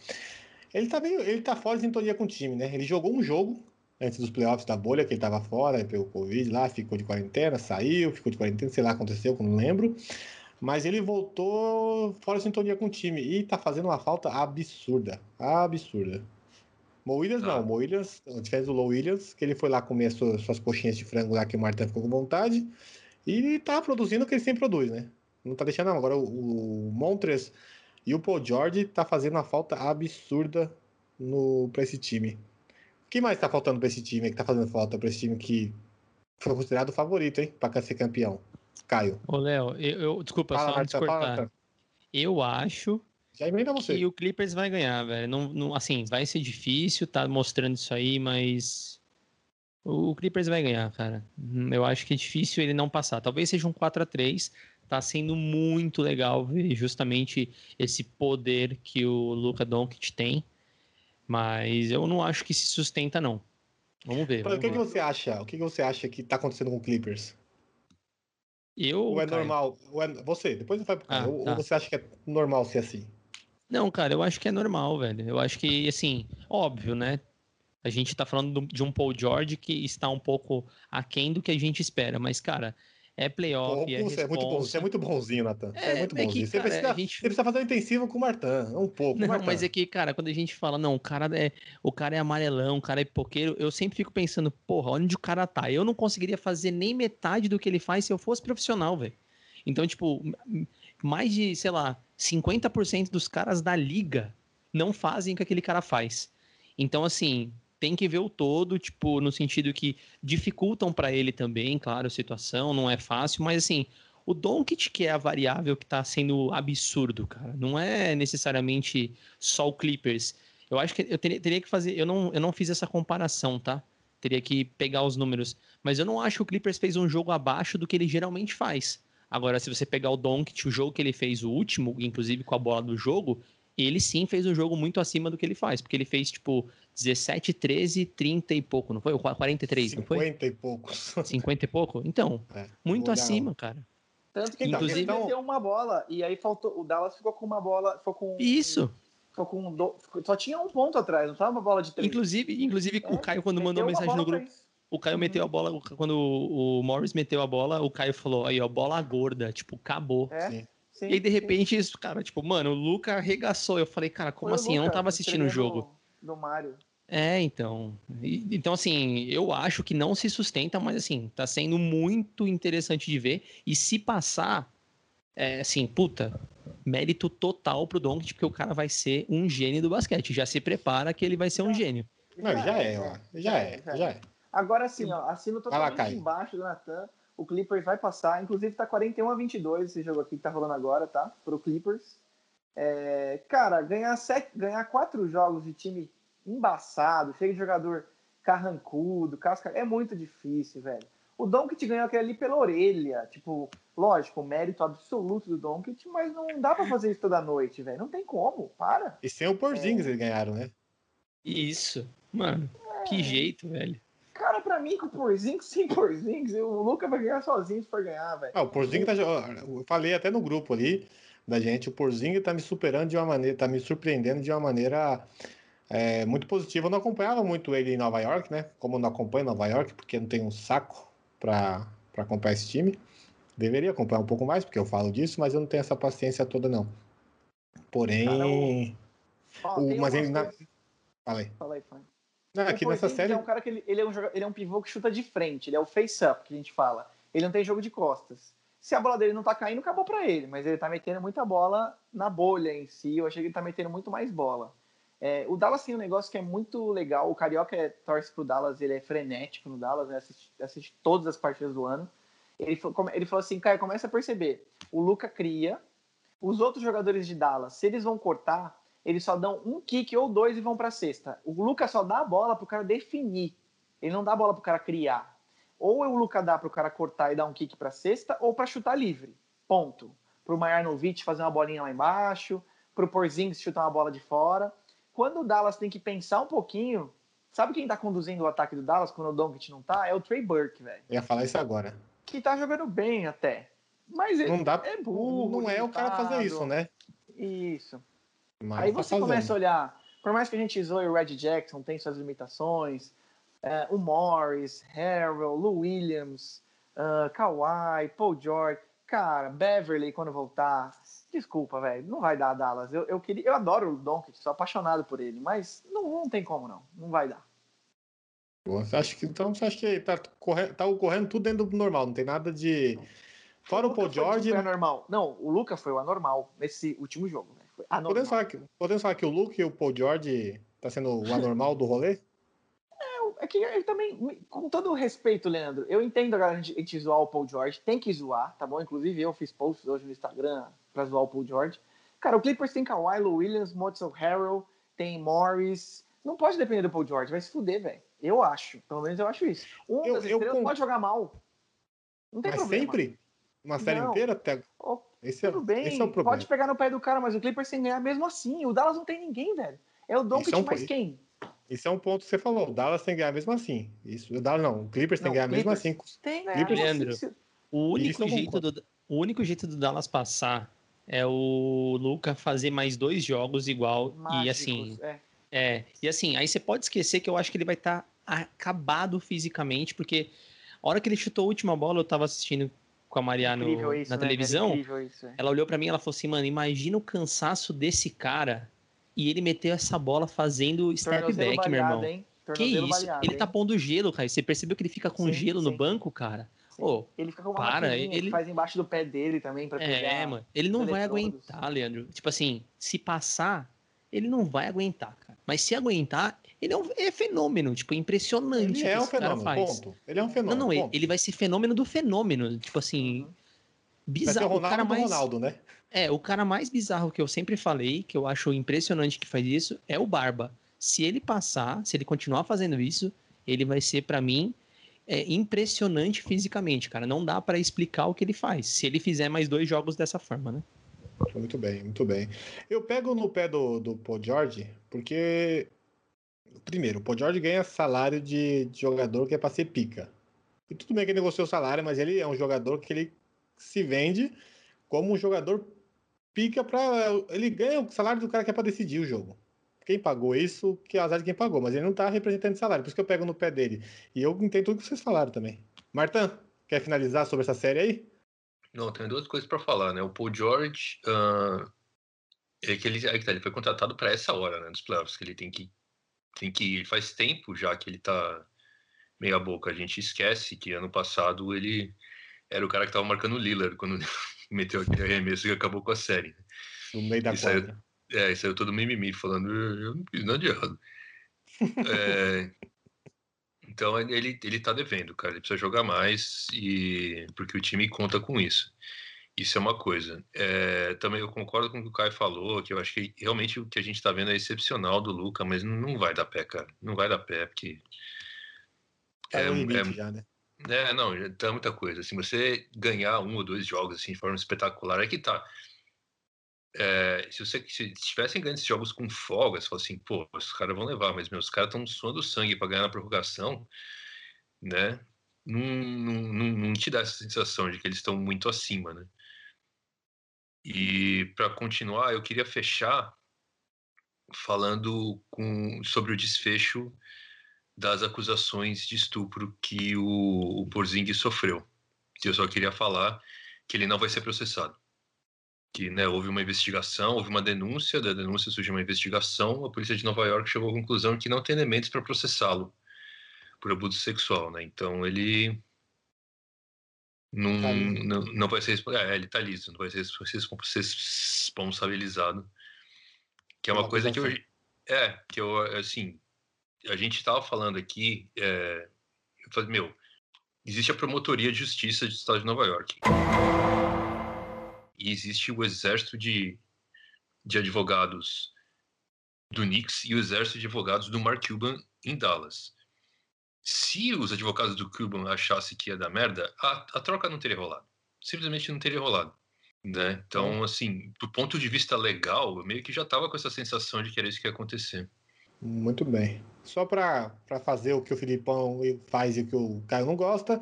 Ele tá meio, ele tá fora de sintonia com o time, né? Ele jogou um jogo antes dos playoffs da bolha, que ele tava fora, pegou Covid lá, ficou de quarentena, saiu, ficou de quarentena, sei lá, aconteceu, não lembro. Mas ele voltou fora de sintonia com o time e tá fazendo uma falta absurda. Absurda. Mo Williams Tá. não, Mo Williams, a diferença do Low Williams, que ele foi lá comer as suas, suas coxinhas de frango lá que o Martin ficou com vontade. E tá produzindo o que ele sempre produz, né? Não tá deixando, não. Agora o, o Montres e o Paul George tá fazendo uma falta absurda no, pra esse time. O que mais tá faltando pra esse time? Que tá fazendo falta pra esse time que foi considerado o favorito, hein? Pra ser campeão. Caio. Ô, Léo, eu, eu- desculpa, Fala, só Marta, fala, cortar. Marta. Eu acho Já você. que o Clippers vai ganhar, velho. Não, não, assim, vai ser difícil, tá mostrando isso aí, mas o Clippers vai ganhar, cara. Hum, Eu acho que é difícil ele não passar. Talvez seja um 4 a 3 Tá sendo muito legal ver justamente esse poder que o Luka Doncic tem, mas eu não acho que se sustenta não. Vamos ver. Mas o vamos que, que ver. você acha? O que, que você acha que tá acontecendo com o Clippers? Eu, Ou é Caio, normal? Ou é... Você, depois você vai pro. Ah, ou, tá. ou você acha que é normal ser assim? Não, cara, eu acho que é normal, velho. Eu acho que, assim, óbvio, né? A gente tá falando do- de um Paul George que está um pouco aquém do que a gente espera, mas, cara, é playoff, Pô, é você, é muito bom, você é muito bonzinho, Natan. Você é, É, muito é que, bonzinho. você, cara, precisa, a gente- você precisa fazer um intensivo com o Martin. Um pouco. Não, mas é que, cara, quando a gente fala, não, o cara é, o cara é amarelão, o cara é pipoqueiro, eu sempre fico pensando, porra, onde o cara tá? Eu não conseguiria fazer nem metade do que ele faz se eu fosse profissional, velho. Então, tipo, mais de, sei lá, 50% dos caras da liga não fazem o que aquele cara faz. Então, assim, tem que ver o todo, tipo, no sentido que dificultam pra ele também, claro, a situação, não é fácil, mas assim, o Doncic que é a variável que tá sendo absurdo, cara. Não é necessariamente só o Clippers. Eu acho que eu teria, teria que fazer, eu não, eu não fiz essa comparação, tá? Teria que pegar os números, mas eu não acho que o Clippers fez um jogo abaixo do que ele geralmente faz. Agora, se você pegar o Doncic, o jogo que ele fez o último, inclusive com a bola do jogo, ele sim fez um jogo muito acima do que ele faz, porque ele fez tipo 17, 13, 30 e pouco, não foi? Ou 43, não foi? 50 e poucos. 50 e pouco? Então, É, muito acima, cara. Tanto que Então, ele Inclusive- meteu uma bola e aí faltou. O Dallas ficou com uma bola. Ficou com. Isso. Ficou com. do- ficou- só tinha um ponto atrás, não tava uma bola de três. Inclusive, inclusive É, o Caio, quando mandou mensagem no grupo, o Caio meteu a bola, quando o o Morris meteu a bola, o Caio falou, aí, ó, bola gorda, tipo, acabou. É, Sim. E aí, de repente, isso, cara, tipo, mano, o Luca arregaçou. Eu falei, cara, como Foi o assim? Eu não tava assistindo o jogo. Do Mário. É, então. E- então, assim, eu acho que não se sustenta, mas, assim, tá sendo muito interessante de ver. E se passar, é, assim, puta, mérito total pro Doncic, porque o cara vai ser um gênio do basquete. Já se prepara que ele vai ser um gênio. Não, já é, ó. Já é, já é. Agora sim, ó, assino lá, totalmente Caio. embaixo do Natan. O Clippers vai passar. Inclusive tá 41 a 22 esse jogo aqui que tá rolando agora, tá? Pro Clippers. É, cara, ganhar, sete, ganhar quatro jogos de time embaçado, cheio de jogador carrancudo, casca, é muito difícil, velho. O Doncic ganhou aquele ali pela orelha. Tipo, lógico, o mérito absoluto do Doncic, mas não dá pra fazer isso toda noite, velho. Não tem como, para. E sem o Porzingis eles ganharam, né? Isso. Mano, que jeito, velho. Pra mim, com o Porzingis, sem Porzingis, o Luca vai ganhar sozinho se for ganhar, velho. Ah, o Porzingis tá. Eu falei até no grupo ali da gente, o Porzingis tá me superando de uma maneira, tá me surpreendendo de uma maneira é, muito positiva. Eu não acompanhava muito ele em Nova York, né? Como eu não acompanho Nova York, porque não tenho um saco pra, pra acompanhar esse time. Deveria acompanhar um pouco mais, porque eu falo disso, mas eu não tenho essa paciência toda, não. Porém. Cara, Ó, o- mas ele. Na... Fala aí. Fala aí, Fran. Não, aqui nessa Porzingis série. É um cara que ele, ele é um ele é um pivô que chuta de frente, ele é o face-up que a gente fala. Ele não tem jogo de costas. Se a bola dele não tá caindo, acabou pra ele, mas ele tá metendo muita bola na bolha em si. Eu achei que ele tá metendo muito mais bola. É, o Dallas tem um negócio que é muito legal. O Carioca é, torce pro Dallas, ele é frenético no Dallas, né? assiste, assiste todas as partidas do ano. Ele, ele falou assim, cara, começa a perceber. O Luca cria, os outros jogadores de Dallas, se eles vão cortar, eles só dão um kick ou dois e vão para cesta. O Luca só dá a bola pro cara definir. Ele não dá a bola pro cara criar. Ou o Luca dá pro cara cortar e dar um kick para cesta, ou para chutar livre. Ponto. Pro Marjanovic fazer uma bolinha lá embaixo, pro Porzingis chutar uma bola de fora. Quando o Dallas tem que pensar um pouquinho, sabe quem tá conduzindo o ataque do Dallas quando o Doncic não tá? É o Trey Burke, velho. Eu ia falar isso agora. Que tá jogando bem até. Mas não dá, é burro. Não é o cara fazer isso, né? Isso. Mas Aí tá você tá começa a olhar, por mais que a gente zoe o Red Jackson, tem suas limitações, é, o Morris, Harrell, Lou Williams, uh, Kawhi, Paul George, cara, Beverly quando voltar, desculpa, velho, não vai dar Dallas. Eu, eu, queria, eu adoro o Doncic, sou apaixonado por ele, mas não, não tem como não, não vai dar. Você acha que então você acha que tá, corre, tá ocorrendo tudo dentro do normal, não tem nada de Fora o, o Paul George. Foi anormal. Não, o Luca foi o anormal nesse último jogo. Né? Podemos, falar que, podemos falar que o Luke e o Paul George tá sendo o anormal do rolê? É, é que ele também, com todo o respeito, Leandro, eu entendo a gente, zoar o Paul George, tem que zoar, tá bom? Inclusive eu fiz posts hoje no Instagram pra zoar o Paul George. Cara, o Clippers tem Kawhi, Lou Williams, Mozart Harrell, tem Morris. Não pode depender do Paul George, vai se fuder, velho. Eu acho. Pelo menos eu acho isso. Um eu, das eu, pode jogar mal. Não tem mas problema. sempre? Uma série não. inteira até. Esse é, tudo bem, esse é o problema. pode pegar no pé do cara, mas o Clippers que ganhar mesmo assim. O Dallas não tem ninguém, velho. É o Doncic é um, mais quem? Isso é um ponto que você falou. O Dallas tem que ganhar mesmo assim. Isso, o Dallas não. O Clippers tem que ganhar mesmo assim. Tem, né? Leandro, o único, jeito do, o único jeito do Dallas passar é o Luca fazer mais dois jogos igual. Mágicos, e assim. É. é. E assim, aí você pode esquecer que eu acho que ele vai estar tá acabado fisicamente, porque a hora que ele chutou a última bola, eu tava assistindo com a Mariana isso, na né? televisão, isso, é. ela olhou para mim e ela falou assim, mano, imagina o cansaço desse cara e ele meteu essa bola fazendo step back, meu irmão. Hein? Que isso? Baleado, ele tá pondo gelo, cara. Você percebeu que ele fica com sim, gelo sim. no banco, cara? Oh, ele fica com uma para, ele faz embaixo do pé dele também para pegar. É, mano. Ele não vai aguentar, Leandro. Tipo assim, se passar, ele não vai aguentar, cara. Mas se aguentar, ele é um é fenômeno, tipo, impressionante. Ele é um fenômeno, ponto. Ele é um fenômeno. Não, não, ele, ele, vai ser fenômeno do fenômeno. Tipo assim, uhum. bizarro. Vai o cara mais, Ronaldo, né? É, o cara mais bizarro que eu sempre falei, que eu acho impressionante que faz isso, é o Barba. Se ele passar, se ele continuar fazendo isso, ele vai ser, para mim, é impressionante fisicamente, cara. Não dá para explicar o que ele faz, se ele fizer mais dois jogos dessa forma, né? Muito bem, muito bem. Eu pego no pé do, do Paul George, porque primeiro, o Paul George ganha salário de, de jogador que é para ser pica. E tudo bem que ele negociou o salário, mas ele é um jogador que ele se vende como um jogador pica para ele ganha o salário do cara que é para decidir o jogo. Quem pagou isso, que é azar de quem pagou, mas ele não tá representando salário, por isso que eu pego no pé dele. E eu entendo tudo que vocês falaram também. Martan, quer finalizar sobre essa série aí? Não, tem duas coisas para falar, né? O Paul George, uh, é que ele, é que tá, ele foi contratado para essa hora, né, dos playoffs, que ele tem que tem que faz tempo já que ele tá meia boca. A gente esquece que ano passado ele era o cara que tava marcando o Lillard quando (laughs) meteu aquele arremesso e acabou com a série. No meio da quadra. é, e saiu todo mimimi falando, eu não fiz nada de errado. (laughs) é, então ele, ele tá devendo, cara. Ele precisa jogar mais e porque o time conta com isso. Isso é uma coisa. É, também eu concordo com o que o Caio falou, que eu acho que realmente o que a gente está vendo é excepcional do Luca, mas não vai dar pé, cara. Não vai dar pé, porque. Tá é, é, já, né? É, não, tá muita coisa. Assim, você ganhar um ou dois jogos assim, de forma espetacular, é que tá. É, se você se tivessem ganho esses jogos com folga, você fala assim, pô, os caras vão levar, mas meus caras estão suando sangue para ganhar na prorrogação, né? Não, não, não, te dá essa sensação de que eles estão muito acima, né? E para continuar, eu queria fechar falando com, sobre o desfecho das acusações de estupro que o, o sofreu. Eu só queria falar que ele não vai ser processado. Que né, houve uma investigação, houve uma denúncia, da denúncia surgiu uma investigação, a polícia de Nova York chegou à conclusão que não tem elementos para processá-lo por abuso sexual, né? Então ele não, tá não, não vai ser é, ele tá liso, não vai ser, ser responsabilizado. Que é uma coisa que eu, É, que eu, assim, a gente estava falando aqui, é, eu falei, meu, existe a promotoria de justiça do estado de Nova York. E existe o exército de, de advogados do Knicks e o exército de advogados do Mark Cuban em Dallas. Se os advogados do Cuban achassem que ia dar merda, a, a troca não teria rolado. Simplesmente não teria rolado. Né? Então, assim, do ponto de vista legal, eu meio que já estava com essa sensação de que era isso que ia acontecer. Muito bem. Só para fazer o que o Filipão faz e o que o Caio não gosta,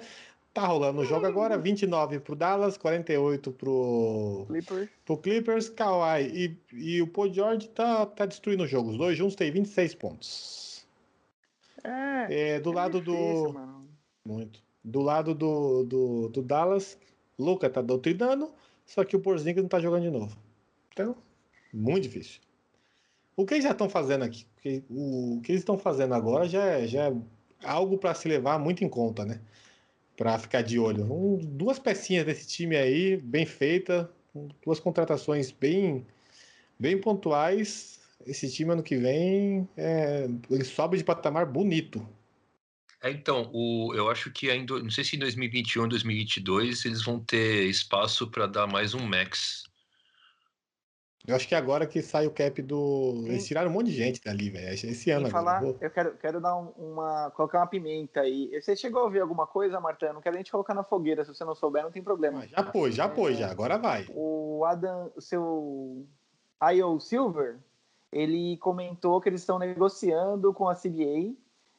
tá rolando o jogo agora, 29 pro Dallas, 48 pro Clippers. pro Clippers, Kawhi e, e o Paul George tá, tá destruindo o jogo. Os dois juntos têm 26 pontos. É, É, do é lado difícil, do. mano. Muito. Do lado do, do, do Dallas, Luca tá doutrinando, só que o Porzingis não tá jogando de novo. Então, muito difícil. O que eles já estão fazendo aqui? Porque O, o que eles estão fazendo agora já é, já é algo para se levar muito em conta, né? Para ficar de olho. Um- duas pecinhas desse time aí, bem feita, duas contratações bem, bem pontuais. Esse time ano que vem, é, ele sobe de patamar bonito. É, então, o, eu acho que ainda, não sei se em 2021 ou 2022 eles vão ter espaço para dar mais um max. Eu acho que agora que sai o cap do. Eles tiraram um monte de gente dali, velho. Esse ano agora. falar, Vou- eu quero, quero dar um- uma. colocar uma pimenta aí. Você chegou a ouvir alguma coisa, Marta? Eu não quero nem te colocar na fogueira. Se você não souber, não tem problema. Ah, Já pôs, já pôs, já. Agora vai. O Adam, o seu I.O. Silver, ele comentou que eles estão negociando com a CBA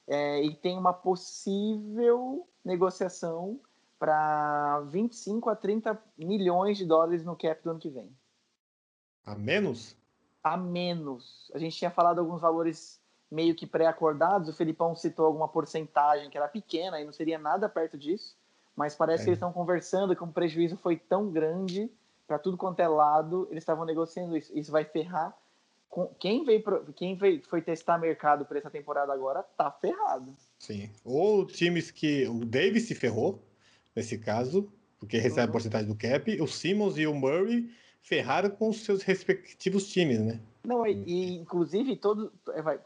é, e tem uma possível negociação para 25 a 30 milhões de dólares no cap do ano que vem. A menos? A menos. A gente tinha falado alguns valores meio que pré-acordados. O Felipão citou alguma porcentagem que era pequena e não seria nada perto disso. Mas parece É. que eles estão conversando que o prejuízo foi tão grande para tudo quanto é lado, eles estavam negociando isso. Isso vai ferrar. com- Quem veio, quem veio foi testar mercado para essa temporada agora tá ferrado. Sim. Ou times que. O Davis se ferrou, nesse caso, porque recebe a Uhum. porcentagem do cap. O Simmons e o Murray ferraram com os seus respectivos times, né? Não, e, inclusive todo é,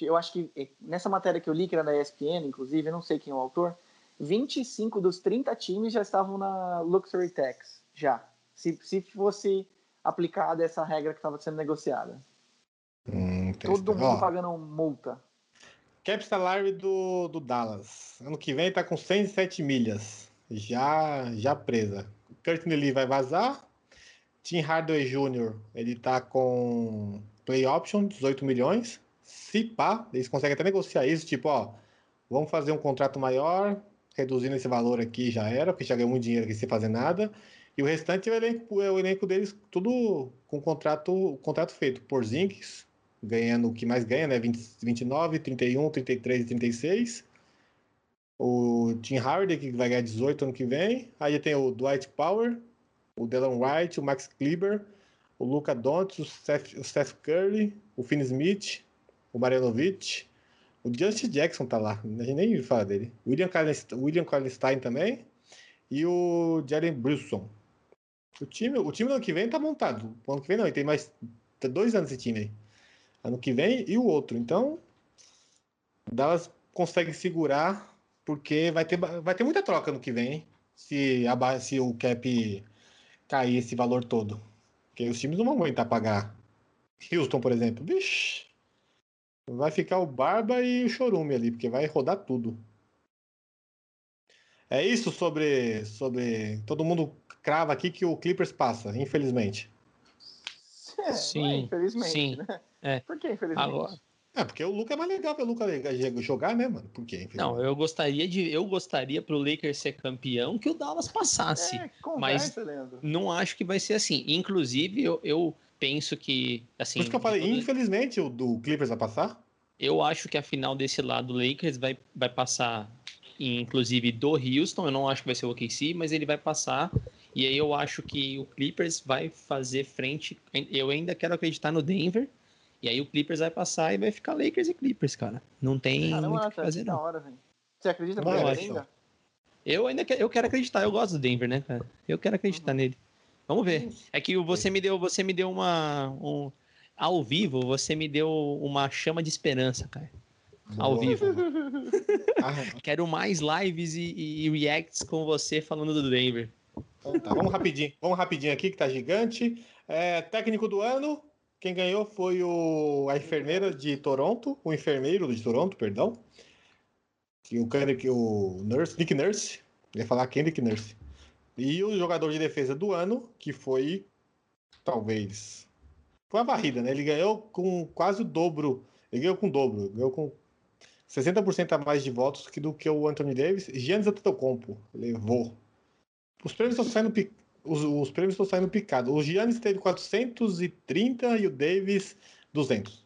eu acho que é, nessa matéria que eu li que era da ESPN, inclusive, eu não sei quem é o autor, 25 dos 30 times já estavam na luxury tax, já. Se, se fosse aplicada essa regra que estava sendo negociada. Hum, Todo mundo Ó, pagando multa. Cap salary do, do Dallas. Ano que vem tá com 107 milhas. Já, já presa. Lee vai vazar. Tim Hardaway Jr. ele tá com play option, 18 milhões. Se pá, eles conseguem até negociar isso, tipo, ó, vamos fazer um contrato maior, reduzindo esse valor aqui já era, porque já ganhou muito dinheiro aqui sem fazer nada. E o restante é o elenco, é o elenco deles, tudo com contrato, contrato feito. Por Zinks, ganhando o que mais ganha, né? 20, 29, 31, 33 e 36. O Tim Hardy, que vai ganhar 18 ano que vem. Aí tem o Dwight Power, o Dylan White, o Max Kleber, o Luca Doncic, o Seth, o Seth Curry, o Finn Smith, o Marjanovic. O Justin Jackson tá lá, a gente nem fala dele. William, Kallenstein, William Kallenstein também. E o Jalen Brunson. O time, o time do ano que vem tá montado. O ano que vem não, ele tem mais tem dois anos esse time aí. Ano que vem e o outro. Então, o Dallas consegue segurar porque vai ter, vai ter muita troca no que vem, hein? Se, a, se o cap cair esse valor todo. Porque os times não vão aguentar pagar. Houston, por exemplo. Vixe, vai ficar o Barba e o Chorume ali, porque vai rodar tudo. É isso sobre, sobre. Todo mundo crava aqui que o Clippers passa, infelizmente. É, Sim, ué, infelizmente, sim. né? É. Por que infelizmente? Agora, É, porque o Luca é mais legal ver o Luca jogar, né, mano? Por quê? não, eu gostaria de, eu gostaria pro Lakers ser campeão que o Dallas passasse. é, conversa, Leandro. Não acho que vai ser assim. Inclusive, eu, eu penso que assim. Por isso que eu falei, infelizmente, o do Clippers vai passar. Eu acho que a final desse lado do Lakers vai, vai passar, inclusive, do Houston. Eu não acho que vai ser o OKC, mas ele vai passar. E aí eu acho que o Clippers vai fazer frente. Eu ainda quero acreditar no Denver. E aí o Clippers vai passar e vai ficar Lakers e Clippers, cara. Não tem Caramba, muito o que fazer, que da não. hora, velho. Você acredita no Denver ainda? Eu ainda quero, eu quero acreditar. Eu gosto do Denver, né, cara? Eu quero acreditar nele. Vamos ver. É que você me deu, você me deu uma, um, ao vivo, você me deu uma chama de esperança, cara. Ao Boa. vivo. (laughs) Ah, Quero mais lives e, e reacts com você falando do Denver. então tá, vamos rapidinho. Vamos rapidinho aqui, que tá gigante. É, técnico do ano, quem ganhou foi o, a enfermeira de Toronto, o enfermeiro de Toronto, perdão. Que o Kendrick, o Nurse, Nick Nurse, ia falar Kendrick Nurse. E o jogador de defesa do ano, que foi, talvez, foi a varrida, né? Ele ganhou com quase o dobro, ele ganhou com o dobro, ganhou com 60% a mais de votos que do que o Anthony Davis. Giannis Antetokounmpo levou. Os prêmios estão saindo os, os prêmios estão saindo picados. O Giannis teve 430 e o Davis 200.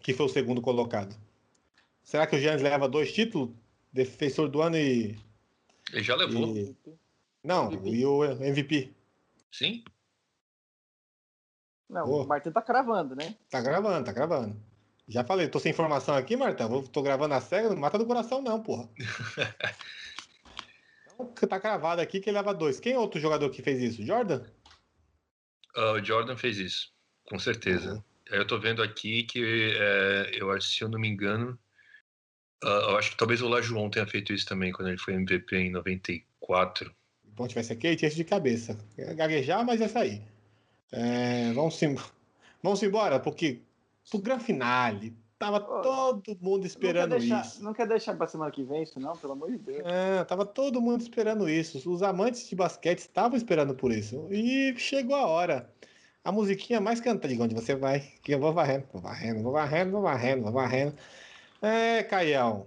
Que foi o segundo colocado. Será que o Giannis leva dois títulos? Defensor do ano e. Ele já levou. e- Não, MVP. e o MVP. Sim? Não, Boa. o Martin tá cravando, né? Tá gravando, tá gravando. Já falei, tô sem informação aqui, Marta. Vou- Tô gravando a cega, não mata do coração, não, porra. (laughs) Então, tá cravado aqui que ele leva dois. Quem é outro jogador que fez isso? Jordan? Ah, o Jordan fez isso, com certeza. Aí Eu tô vendo aqui que, é, eu acho, se eu não me engano, ah, eu acho que talvez o Lajuon tenha feito isso também, quando ele foi MVP em 94. Bom, tivesse aqui, ele tinha isso de cabeça. Gaguejar, mas ia sair. É, vamos, sim, (laughs) vamos embora, porque pro Gran Finale, tava Ô, todo mundo esperando não deixar, isso. Não quer deixar pra semana que vem isso, não? Pelo amor de Deus. É, tava todo mundo esperando isso. Os amantes de basquete estavam esperando por isso. E chegou a hora. A musiquinha mais cantada, de onde você vai, que eu vou varrendo, vou varrendo, vou varrendo, vou varrendo, vou varrendo. É, Caião.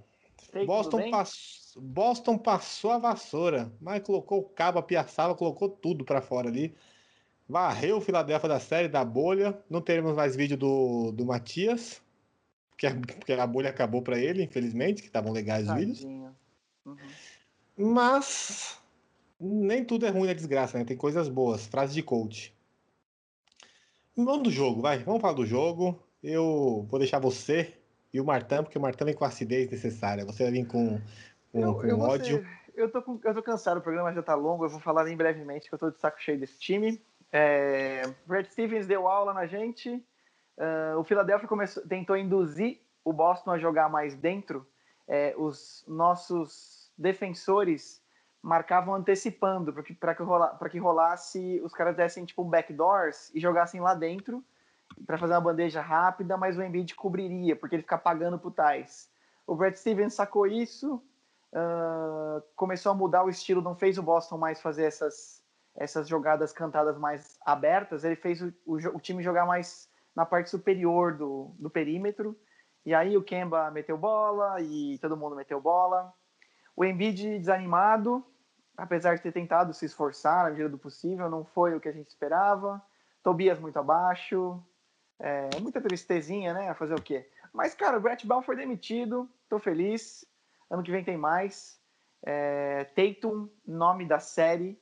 Boston, pass... Boston passou a vassoura, mas colocou o cabo, a piaçava, colocou tudo pra fora ali. Varreu o Philadelphia da série, da bolha. Não teremos mais vídeo do, do Matias, porque a, a bolha acabou pra ele, infelizmente, que estavam legais os vídeos. Uhum. Mas nem tudo é ruim na desgraça, né? Tem coisas boas. Frase de coach. Vamos do jogo, vai. Vamos falar do jogo. Eu vou deixar você e o Martão, porque o Martão vem com a acidez necessária. Você vai vir com, com, Eu, com eu, ódio. ser- eu, tô com- eu tô cansado, o programa já tá longo, eu vou falar bem brevemente que eu tô de saco cheio desse time. É, Brad Stevens deu aula na gente. Ah, o Philadelphia começou, tentou induzir o Boston a jogar mais dentro. É, os nossos defensores marcavam antecipando para que, que, rola, que rolasse, os caras dessem tipo backdoors e jogassem lá dentro para fazer uma bandeja rápida, mas o Embiid cobriria, porque ele fica pagando pro Tais. O Brad Stevens sacou isso, ah, começou a mudar o estilo, não fez o Boston mais fazer essas, essas jogadas cantadas mais abertas, ele fez o, o o time jogar mais na parte superior do, do perímetro, e aí o Kemba meteu bola, e todo mundo meteu bola. O Embiid desanimado, apesar de ter tentado se esforçar na medida do possível, não foi o que a gente esperava. Tobias muito abaixo, é, muita tristezinha, né? Fazer o quê? Mas, cara, o Brett Brown foi demitido, tô feliz. Ano que vem tem mais. É, Tatum, nome da série.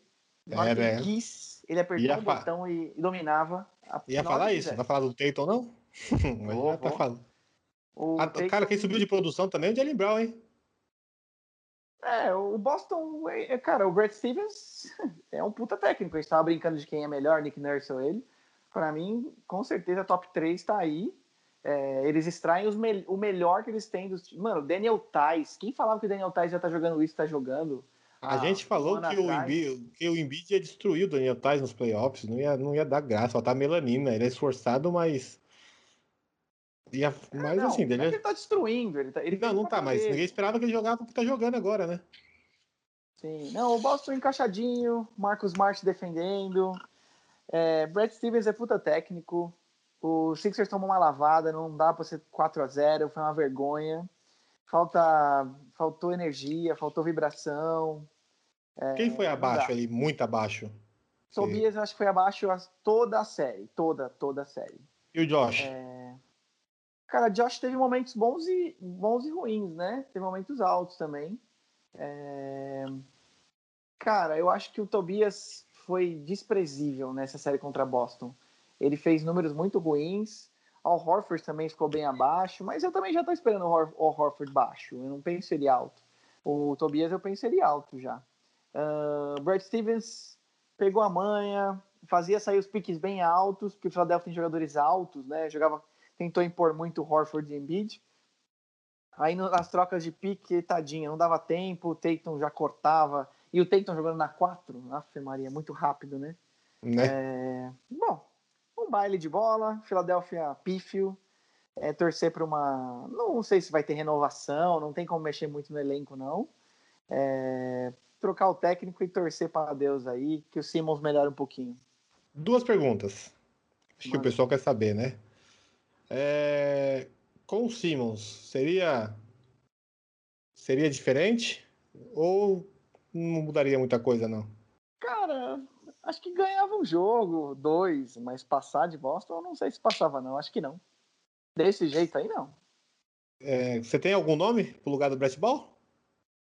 Na hora É, que ele velho. quis, ele apertou o fa- botão e, e dominava. A, Ia falar isso, quiser. vai falar do Tatum não? (laughs) Mas Vou, já tá falando. O Ah, Tatum- cara, quem subiu de produção também é o Jalen Brown, hein? É, o Boston, é, é, cara, o Brad Stevens (laughs) é um puta técnico. A gente tava brincando de quem é melhor, Nick Nurse ou ele. Pra mim, com certeza, top 3 tá aí. É, eles extraem me- o melhor que eles têm dos. Mano, Daniel Tais. Quem falava que o Daniel Tais já tá jogando isso, tá jogando? A Ah, gente falou que o. Embiid, que o Embiid ia destruir o Daniel Tais nos playoffs, não ia, não ia dar graça, faltar melanina. Ele é esforçado, mas. Ia, mas não, assim, não é que ele tá destruindo. Ele tá, ele Não, não tá, mas dele. ninguém esperava que ele jogava o que tá jogando agora, né? Sim, não, o Boston encaixadinho, Marcos Smart defendendo. É, Brad Stevens é puta técnico. O Sixers tomou uma lavada, não dá pra ser 4 a 0 foi uma vergonha. Falta, faltou energia, faltou vibração. Quem foi não abaixo ali, muito abaixo? Tobias, eu acho que foi abaixo toda a série, toda, toda a série. E o Josh? É. Cara, Josh teve momentos bons e, bons e ruins, né? Teve momentos altos também. É, Cara, eu acho que o Tobias foi desprezível nessa série contra Boston. Ele fez números muito ruins. Al Horford também ficou bem abaixo, mas eu também já tô esperando o Hor- Horford baixo. Eu não penso ele alto. O Tobias eu penso ele alto já. Ah, Brad Stevens pegou a manha, fazia sair os piques bem altos, porque o Philadelphia tem jogadores altos, né? Jogava, tentou impor muito o Horford e Embiid. Aí nas trocas de pique, tadinha, não dava tempo, o Tatum já cortava. E o Tatum jogando na 4, Aff, Maria, muito rápido, né? Né? É, bom, um baile de bola, Philadelphia pífio, é, torcer para uma. Não sei se vai ter renovação, não tem como mexer muito no elenco, não. É, trocar o técnico e torcer para Deus aí, que o Simmons melhore um pouquinho. Duas perguntas. Acho que o pessoal quer saber, né? É, Com o Simmons, seria seria diferente ou não mudaria muita coisa, não? Acho que ganhava um jogo, dois, mas passar de Boston, eu não sei se passava, não. Acho que não. Desse jeito aí, não. É, Você tem algum nome pro lugar do Brett Ball?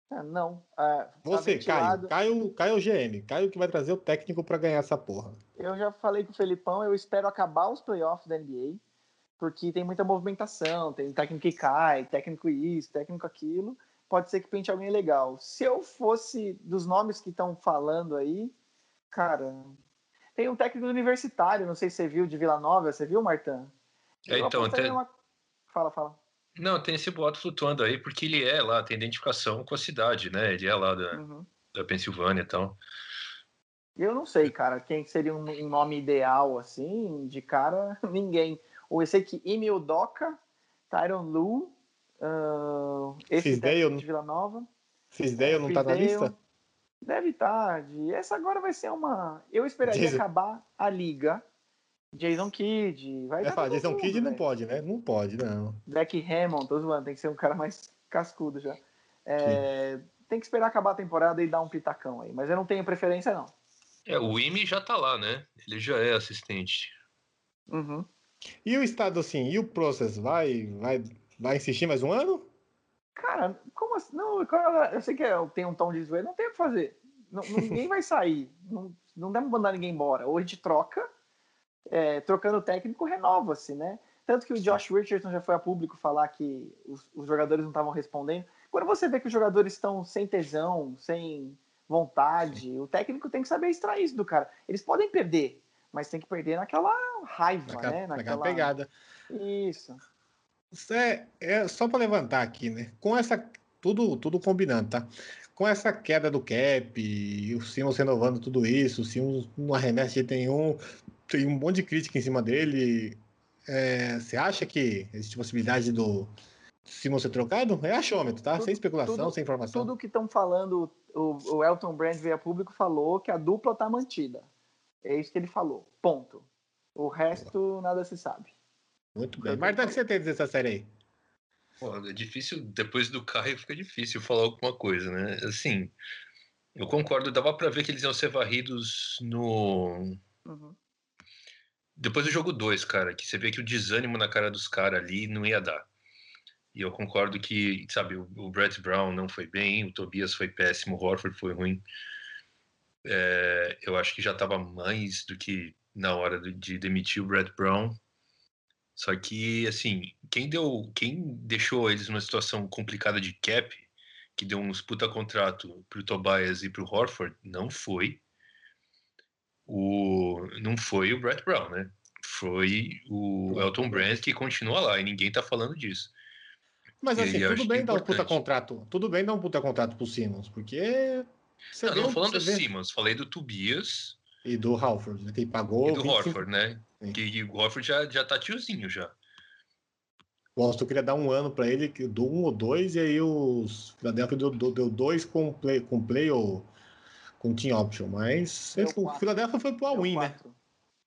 É, não. É, Você. Caio. Caio, Caio GM. Caio que vai trazer o técnico para ganhar essa porra. Eu já falei com o Felipão, eu espero acabar os playoffs da NBA, porque tem muita movimentação, tem técnico que cai, técnico isso, técnico aquilo. Pode ser que pinte alguém legal. Se eu fosse dos nomes que estão falando aí, cara, tem um técnico universitário, não sei se você viu, de Vila Nova, você viu, Martã? É, então, até- numa- Fala, fala. Não, tem esse boato flutuando aí, porque ele é lá, tem identificação com a cidade, né? Ele é lá da, Uhum. da Pensilvânia e tal. Eu não sei, cara, quem seria um, um nome ideal, assim, de cara, (laughs) ninguém. Ou eu sei que Emil Doca, Tyron Lu, ah, esse técnico né? de Vila Nova. Fisdale não tá na Fisdale, lista? Deve estar. de- Essa agora vai ser uma. Eu esperaria Jason- acabar a liga. Jason Kidd. Vai todo Jason mundo, Kidd não velho. pode, né? Não pode, não. Beck Hammond, tô zoando, tem que ser um cara mais cascudo já. É, tem que esperar acabar a temporada e dar um pitacão aí. Mas eu não tenho preferência, não. É, o Imi já tá lá, né? Ele já é assistente. Uhum. E o estado assim, e o Process vai, vai, vai insistir mais um ano? Cara, como assim? Não, cara, eu sei que é- tem um tom de zoeira, não tem o que fazer. Não- ninguém vai sair. Não, não dá pra mandar ninguém embora. Ou a gente troca, é, trocando o técnico, renova-se, né? Tanto que o Josh Richardson já foi a público falar que os, os jogadores não estavam respondendo. Quando você vê que os jogadores estão sem tesão, sem vontade, o técnico tem que saber extrair isso do cara. Eles podem perder, mas tem que perder naquela raiva, Naquela, né? naquela pegada. Isso. É, é só para levantar aqui, né? Com essa. Tudo, tudo combinando, tá? Com essa queda do cap, e o Simmons renovando tudo isso, o Simmons não arremessa de nenhum, tem um monte de crítica em cima dele. É, você acha que existe possibilidade do Simmons ser trocado? É achômetro, tá? Tudo- sem especulação, tudo- sem informação. tudo que estão falando, o, o Elton Brand veio a público falou que a dupla tá mantida. É isso que ele falou. Ponto. O resto nada se sabe. Muito bem. Marta, o que você tem a dizer dessa série aí? Pô, é difícil, depois do Caio fica difícil falar alguma coisa, né? Assim, eu concordo, dava pra ver que eles iam ser varridos no. Uhum. Depois do jogo 2, cara, que você vê que o desânimo na cara dos caras ali não ia dar. E eu concordo que, sabe, o, o Brett Brown não foi bem, o Tobias foi péssimo, o Horford foi ruim. É, eu acho que já estava mais do que na hora de, de demitir o Brett Brown. Só que, assim, quem deu, quem deixou eles numa situação complicada de cap, que deu uns puta contrato pro Tobias e pro Horford, não foi o não foi o Brett Brown, né? Foi o Elton Brand que continua lá e ninguém tá falando disso. Mas assim, tudo é bem dar um puta contrato. Tudo bem dar um puta contrato pro Simmons, porque. Você não, não falando do vê- Simmons, falei do Tobias E do Halford, né, que pagou. e do 25 Horford, né? Sim. Que o Horford já, já tá tiozinho já. Boston queria dar um ano para ele, que deu um ou dois, e aí os Philadelphia deu, deu, dois com play, com play ou com team option. Mas Deu o. Philadelphia foi pro all-in, né? quatro.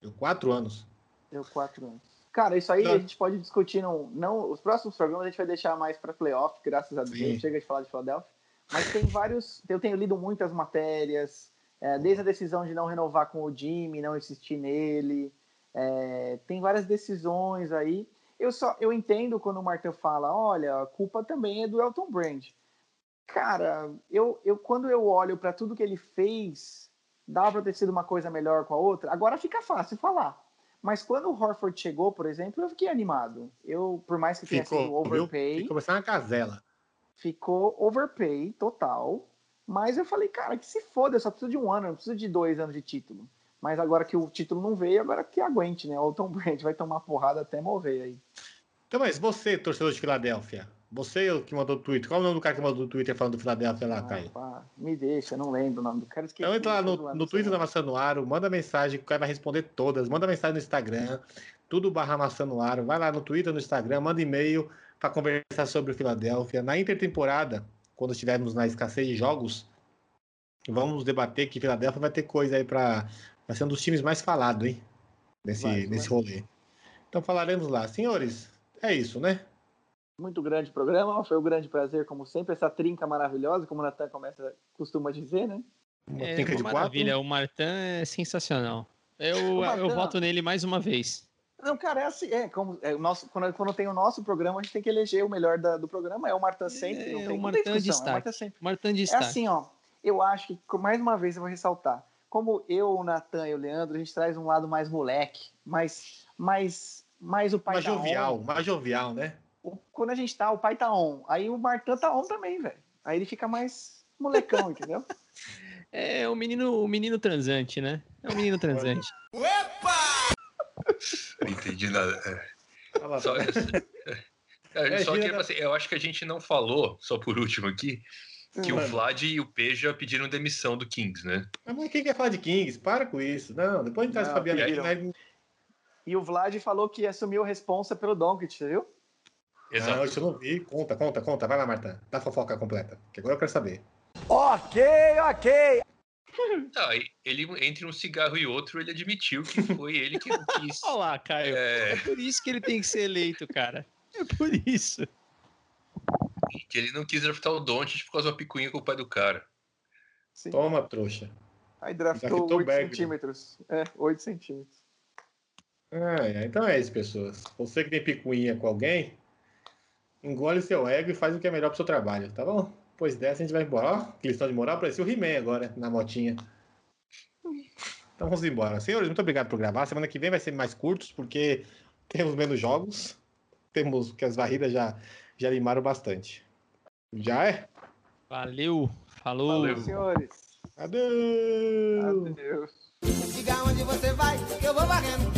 Deu quatro anos. Deu quatro anos. Cara, isso aí Não. a gente pode discutir. Não, não, os próximos programas a gente vai deixar mais para playoff, graças a Deus. Sim. Chega de falar de Philadelphia. Mas tem vários. Eu tenho lido muitas matérias, é, desde a decisão de não renovar com o Jimmy, não insistir nele. é, tem várias decisões aí. Eu só eu entendo quando o Martin fala: olha, a culpa também é do Elton Brand. Cara, eu, eu quando eu olho para tudo que ele fez, dá para ter sido uma coisa melhor com a outra. Agora fica fácil falar. Mas quando o Horford chegou, por exemplo, eu fiquei animado. Eu, por mais que tenha sido Ficou, viu? overpay, Ficou uma casela. ficou overpay total. Mas eu falei, cara, que se foda, eu só preciso de um ano, eu não preciso de dois anos de título. Mas agora que o título não veio, agora que aguente, né? O Tom Brady vai tomar porrada até morrer aí. Então, mas você, torcedor de Filadélfia, você que mandou o Twitter, qual é o nome do cara que mandou o Twitter falando do Filadélfia lá, Ah, Caio? pá, me deixa, não lembro o nome do cara. Então entra lá no, no Twitter da Maçã no Aro, manda mensagem, o cara vai responder todas. Manda mensagem no Instagram, tudo barra Maçã no Aro. Vai lá no Twitter, no Instagram, manda e-mail para conversar sobre o Filadélfia. Na intertemporada, quando estivermos na escassez de jogos, vamos debater que Filadélfia vai ter coisa aí para Vai ser um dos times mais falados, hein? Nesse, Vai, nesse vai. rolê. Então falaremos lá. Senhores, é isso, né? Muito grande programa, foi um grande prazer, como sempre, essa trinca maravilhosa, como o Natan começa, costuma dizer, né? Uma É trinca uma de maravilha, quatro. o Martin é sensacional. Eu, Martin- eu voto nele mais uma vez. Não, cara, é assim, é, como, é, o nosso, quando, quando tem o nosso programa, a gente tem que eleger o melhor da- do programa, é o Martin sempre, É, não o tem, não Martin tem discussão, é o destaque. Martin sempre. Martin de É destaque. assim, ó, eu acho que, mais uma vez, eu vou ressaltar, como eu, o Natan e o Leandro, a gente traz um lado mais moleque, mais, mais, mais o pai Mais jovial, on. mais jovial, né? O- Quando a gente tá, o pai tá on, aí o Martin tá on também, velho. Aí ele fica mais molecão, (laughs) entendeu? É o menino, o menino transante, né? É o menino transante. Não entendi nada. É. Fala, Só, é, É, só que assim, eu acho que a gente não falou, só por último aqui, que o Mano. Vlad e o Peja pediram demissão do Kings, né? Mas quem quer falar de Kings? Para com isso. Não, depois a gente traz o Fabiano aqui. E o Vlad falou que assumiu a responsa pelo você viu? Exato. Não, isso eu não vi. Conta, conta, conta. Vai lá, Marta. Dá a fofoca completa. Que agora eu quero saber. Ok, ok. (laughs) Tá, aí ele, entre um cigarro e outro, ele admitiu que foi ele que não quis. (laughs) Olha lá, Caio. É... É, por isso que ele tem que ser eleito, cara. É por isso. que ele não quis draftar o Doncic por causa da picuinha com o pai do cara. Sim. Toma, trouxa. Aí draftou Draftou 8 Bergman. centímetros. É, 8 centímetros. Ah. Então é isso, pessoas. Você que tem picuinha com alguém, engole seu ego e faz o que é melhor pro seu trabalho, tá bom? Pois dessa a gente vai embora. Ó, que lição de moral, parecia o He-Man agora, na motinha. Então vamos embora. Senhores, muito obrigado por gravar. Semana que vem vai ser mais curtos, porque temos menos jogos. Temos que as varridas já, já limaram bastante. Já é? Valeu. Falou. Valeu. Senhores, Adeus! adeus. Diga onde você vai, que eu vou varrendo